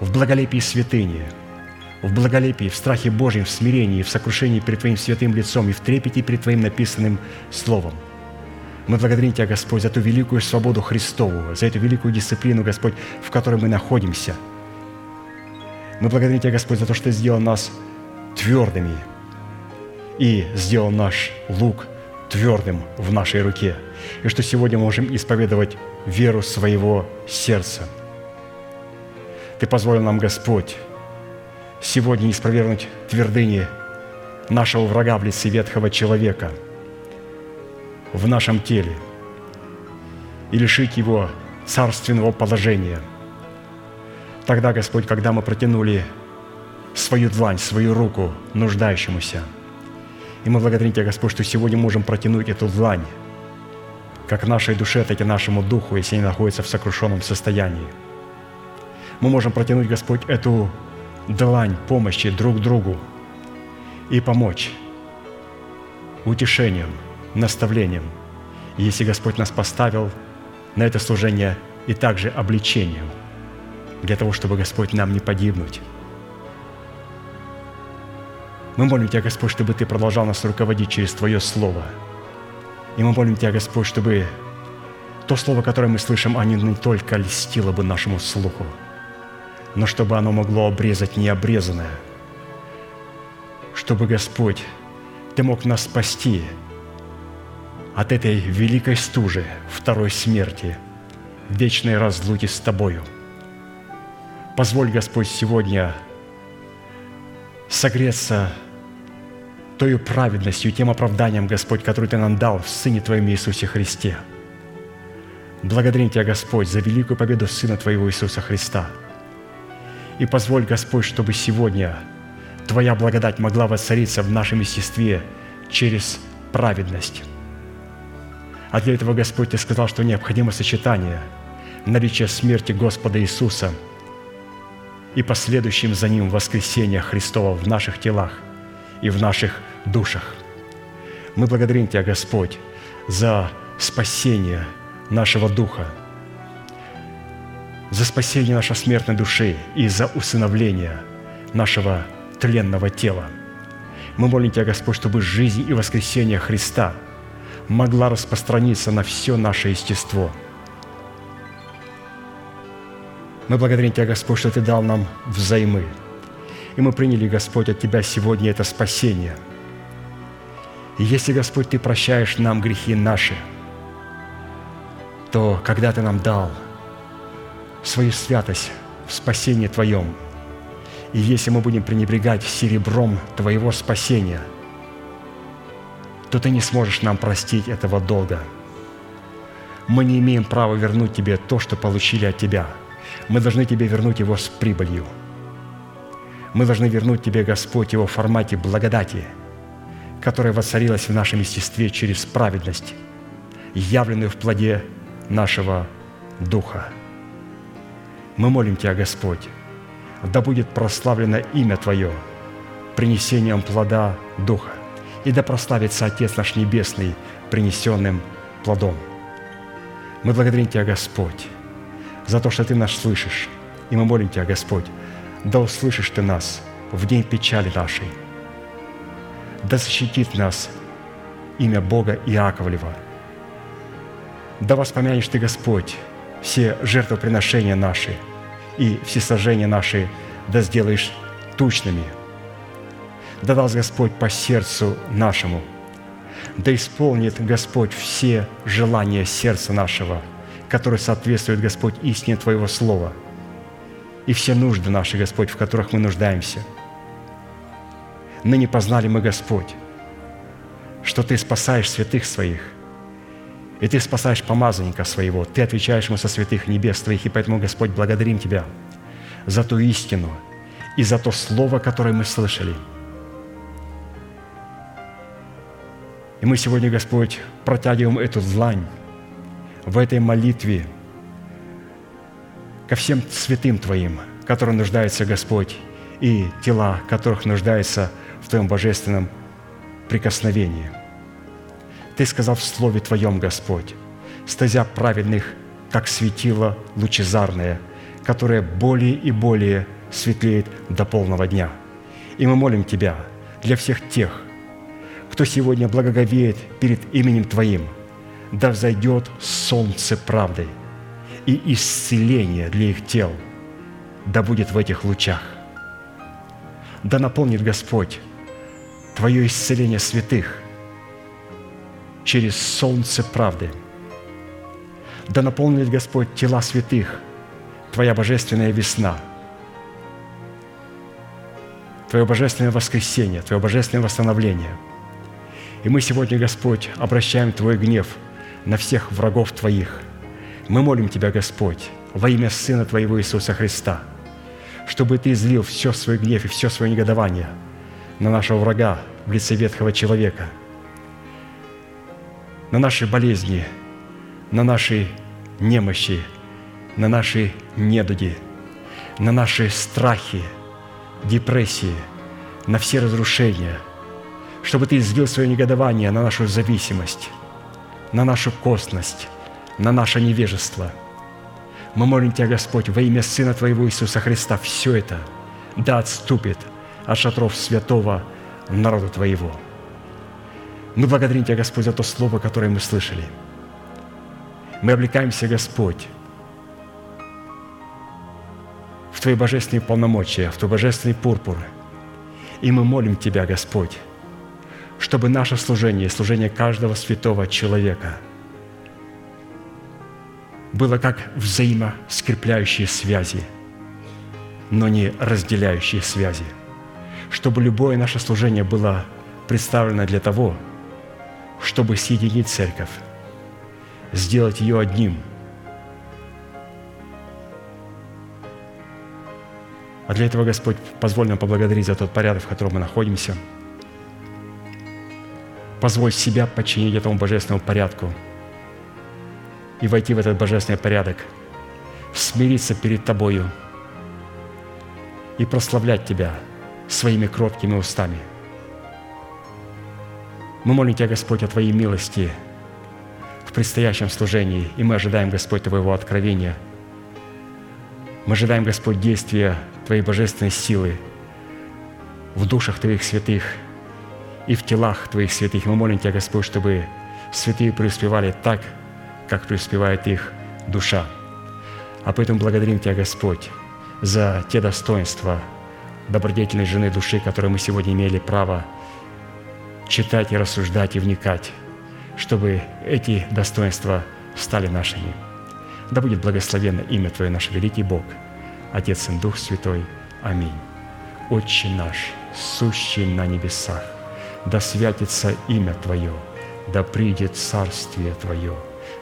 в благолепии святыни, в благолепии, в страхе Божьем, в смирении, в сокрушении перед Твоим святым лицом и в трепете перед Твоим написанным Словом. Мы благодарим Тебя, Господь, за ту великую свободу Христову, за эту великую дисциплину, Господь, в которой мы находимся. Мы благодарим Тебя, Господь, за то, что Ты сделал нас твердыми и сделал наш лук твердым в нашей руке – и что сегодня можем исповедовать веру своего сердца. Ты позволил нам, Господь, сегодня испровергнуть твердыни нашего врага в лице ветхого человека в нашем теле и лишить его царственного положения. Тогда, Господь, когда мы протянули свою длань, свою руку нуждающемуся, и мы благодарим Тебя, Господь, что сегодня можем протянуть эту длань как нашей душе, так и нашему духу, если они находятся в сокрушенном состоянии. Мы можем протянуть, Господь, эту длань помощи друг другу и помочь утешением, наставлением, если Господь нас поставил на это служение и также обличением, для того, чтобы, Господь, нам не погибнуть. Мы молим Тебя, Господь, чтобы Ты продолжал нас руководить через Твое Слово – и мы молим Тебя, Господь, чтобы то слово, которое мы слышим, оно не только льстило бы нашему слуху, но чтобы оно могло обрезать необрезанное, чтобы, Господь, Ты мог нас спасти от этой великой стужи, второй смерти, вечной разлуки с Тобою. Позволь, Господь, сегодня согреться той праведностью тем оправданием, Господь, который Ты нам дал в Сыне Твоем Иисусе Христе. Благодарим Тебя, Господь, за великую победу Сына Твоего Иисуса Христа. И позволь, Господь, чтобы сегодня Твоя благодать могла воцариться в нашем естестве через праведность. А для этого, Господь, Ты сказал, что необходимо сочетание наличия смерти Господа Иисуса и последующим за Ним воскресения Христова в наших телах – и в наших душах. Мы благодарим Тебя, Господь, за спасение нашего духа, за спасение нашей смертной души и за усыновление нашего тленного тела. Мы молим Тебя, Господь, чтобы жизнь и воскресение Христа могла распространиться на все наше естество. Мы благодарим Тебя, Господь, что Ты дал нам взаймы – и мы приняли, Господь, от Тебя сегодня это спасение. И если, Господь, Ты прощаешь нам грехи наши, то когда Ты нам дал свою святость в спасении Твоем, и если мы будем пренебрегать серебром Твоего спасения, то Ты не сможешь нам простить этого долга. Мы не имеем права вернуть Тебе то, что получили от Тебя. Мы должны Тебе вернуть его с прибылью. Мы должны вернуть Тебе, Господь, его в формате благодати, которая воцарилась в нашем естестве через праведность, явленную в плоде нашего Духа. Мы молим Тебя, Господь, да будет прославлено имя Твое принесением плода Духа, и да прославится Отец наш Небесный принесенным плодом. Мы благодарим Тебя, Господь, за то, что Ты нас слышишь, и мы молим Тебя, Господь, да услышишь Ты нас в день печали нашей, да защитит нас имя Бога Иаковлева, да воспомянешь Ты, Господь, все жертвоприношения наши и все сожжения наши да сделаешь тучными. Да даст Господь по сердцу нашему, да исполнит Господь все желания сердца нашего, которые соответствуют, Господь, истине Твоего Слова, и все нужды наши, Господь, в которых мы нуждаемся. Ныне познали мы, Господь, что Ты спасаешь святых Своих, и Ты спасаешь помазанника своего, Ты отвечаешь ему со святых небес Твоих, и поэтому, Господь, благодарим Тебя за ту истину и за то Слово, которое мы слышали. И мы сегодня, Господь, протягиваем эту длань в этой молитве ко всем святым Твоим, которые нуждаются, Господь, и тела, которых нуждается в Твоем божественном прикосновении – ты сказал в Слове Твоем, Господь, стезя праведных, как светило лучезарное, которое более и более светлеет до полного дня. И мы молим Тебя для всех тех, кто сегодня благоговеет перед именем Твоим, да взойдет солнце правды и исцеление для их тел, да будет в этих лучах. Да наполнит Господь Твое исцеление святых – через солнце правды. Да наполнит Господь тела святых, Твоя божественная весна, Твое божественное воскресение, Твое божественное восстановление. И мы сегодня, Господь, обращаем Твой гнев на всех врагов Твоих. Мы молим Тебя, Господь, во имя Сына Твоего Иисуса Христа, чтобы Ты излил все свой гнев и все свое негодование на нашего врага в лице ветхого человека – на наши болезни, на наши немощи, на наши недуги, на наши страхи, депрессии, на все разрушения, чтобы Ты излил свое негодование на нашу зависимость, на нашу костность, на наше невежество. Мы молим Тебя, Господь, во имя Сына Твоего Иисуса Христа, все это да отступит от шатров святого народа Твоего – мы благодарим Тебя, Господь, за то слово, которое мы слышали. Мы облекаемся, Господь, в Твои божественные полномочия, в Твой божественный пурпур. И мы молим Тебя, Господь, чтобы наше служение, служение каждого святого человека было как взаимоскрепляющие связи, но не разделяющие связи. Чтобы любое наше служение было представлено для того, чтобы соединить церковь, сделать ее одним. А для этого, Господь, позволь нам поблагодарить за тот порядок, в котором мы находимся. Позволь себя подчинить этому божественному порядку и войти в этот божественный порядок, смириться перед Тобою и прославлять Тебя своими кроткими устами – мы молим Тебя, Господь, о Твоей милости в предстоящем служении, и мы ожидаем, Господь, Твоего откровения. Мы ожидаем, Господь, действия Твоей божественной силы в душах Твоих святых и в телах Твоих святых. Мы молим Тебя, Господь, чтобы святые преуспевали так, как преуспевает их душа. А поэтому благодарим Тебя, Господь, за те достоинства добродетельной жены души, которые мы сегодня имели право читать и рассуждать и вникать, чтобы эти достоинства стали нашими. Да будет благословенно имя Твое, наш великий Бог, Отец и Дух Святой. Аминь. Отче наш, сущий на небесах, да святится имя Твое, да придет Царствие Твое,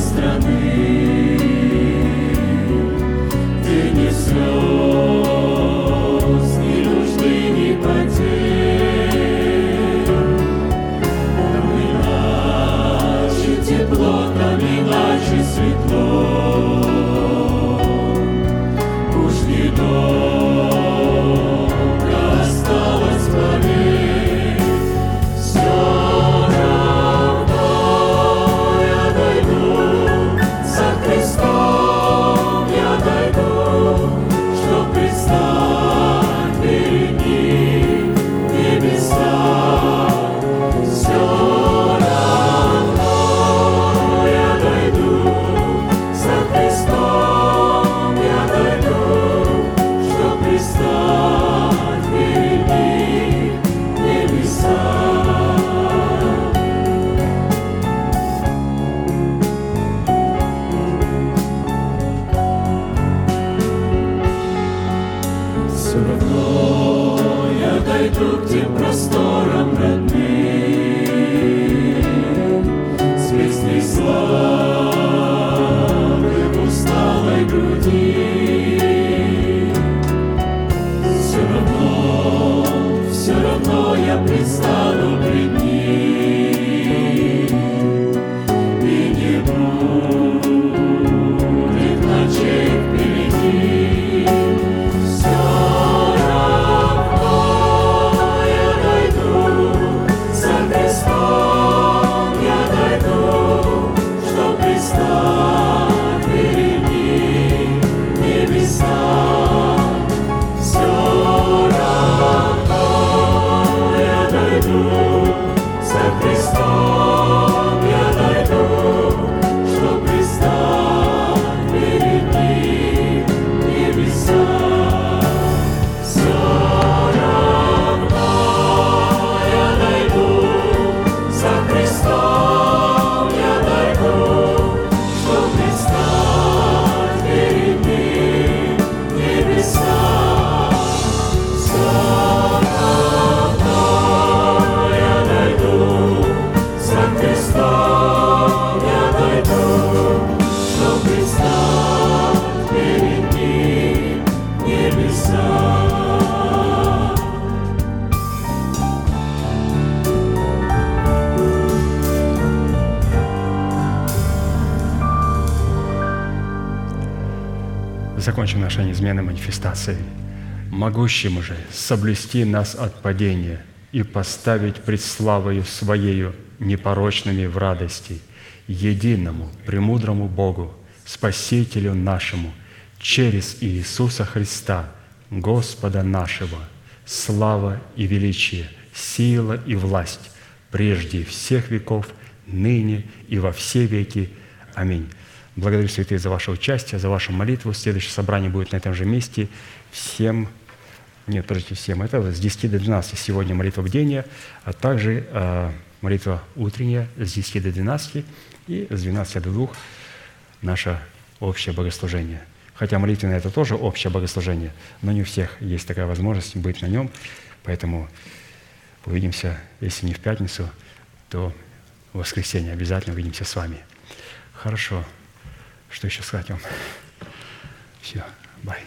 страны. Могущим же соблюсти нас от падения и поставить пред славою Своею непорочными в радости единому, премудрому Богу, Спасителю нашему, через Иисуса Христа, Господа нашего, слава и величие, сила и власть прежде всех веков, ныне и во все веки. Аминь. Благодарю, святые, за ваше участие, за вашу молитву. Следующее собрание будет на этом же месте. Всем, нет, подождите, всем, это с 10 до 12 сегодня молитва бдения, а также э, молитва утренняя с 10 до 12 и с 12 до 2 наше общее богослужение. Хотя молитвенное – это тоже общее богослужение, но не у всех есть такая возможность быть на нем, поэтому увидимся, если не в пятницу, то в воскресенье обязательно увидимся с вами. Хорошо. Что еще сказать вам? Все, бай.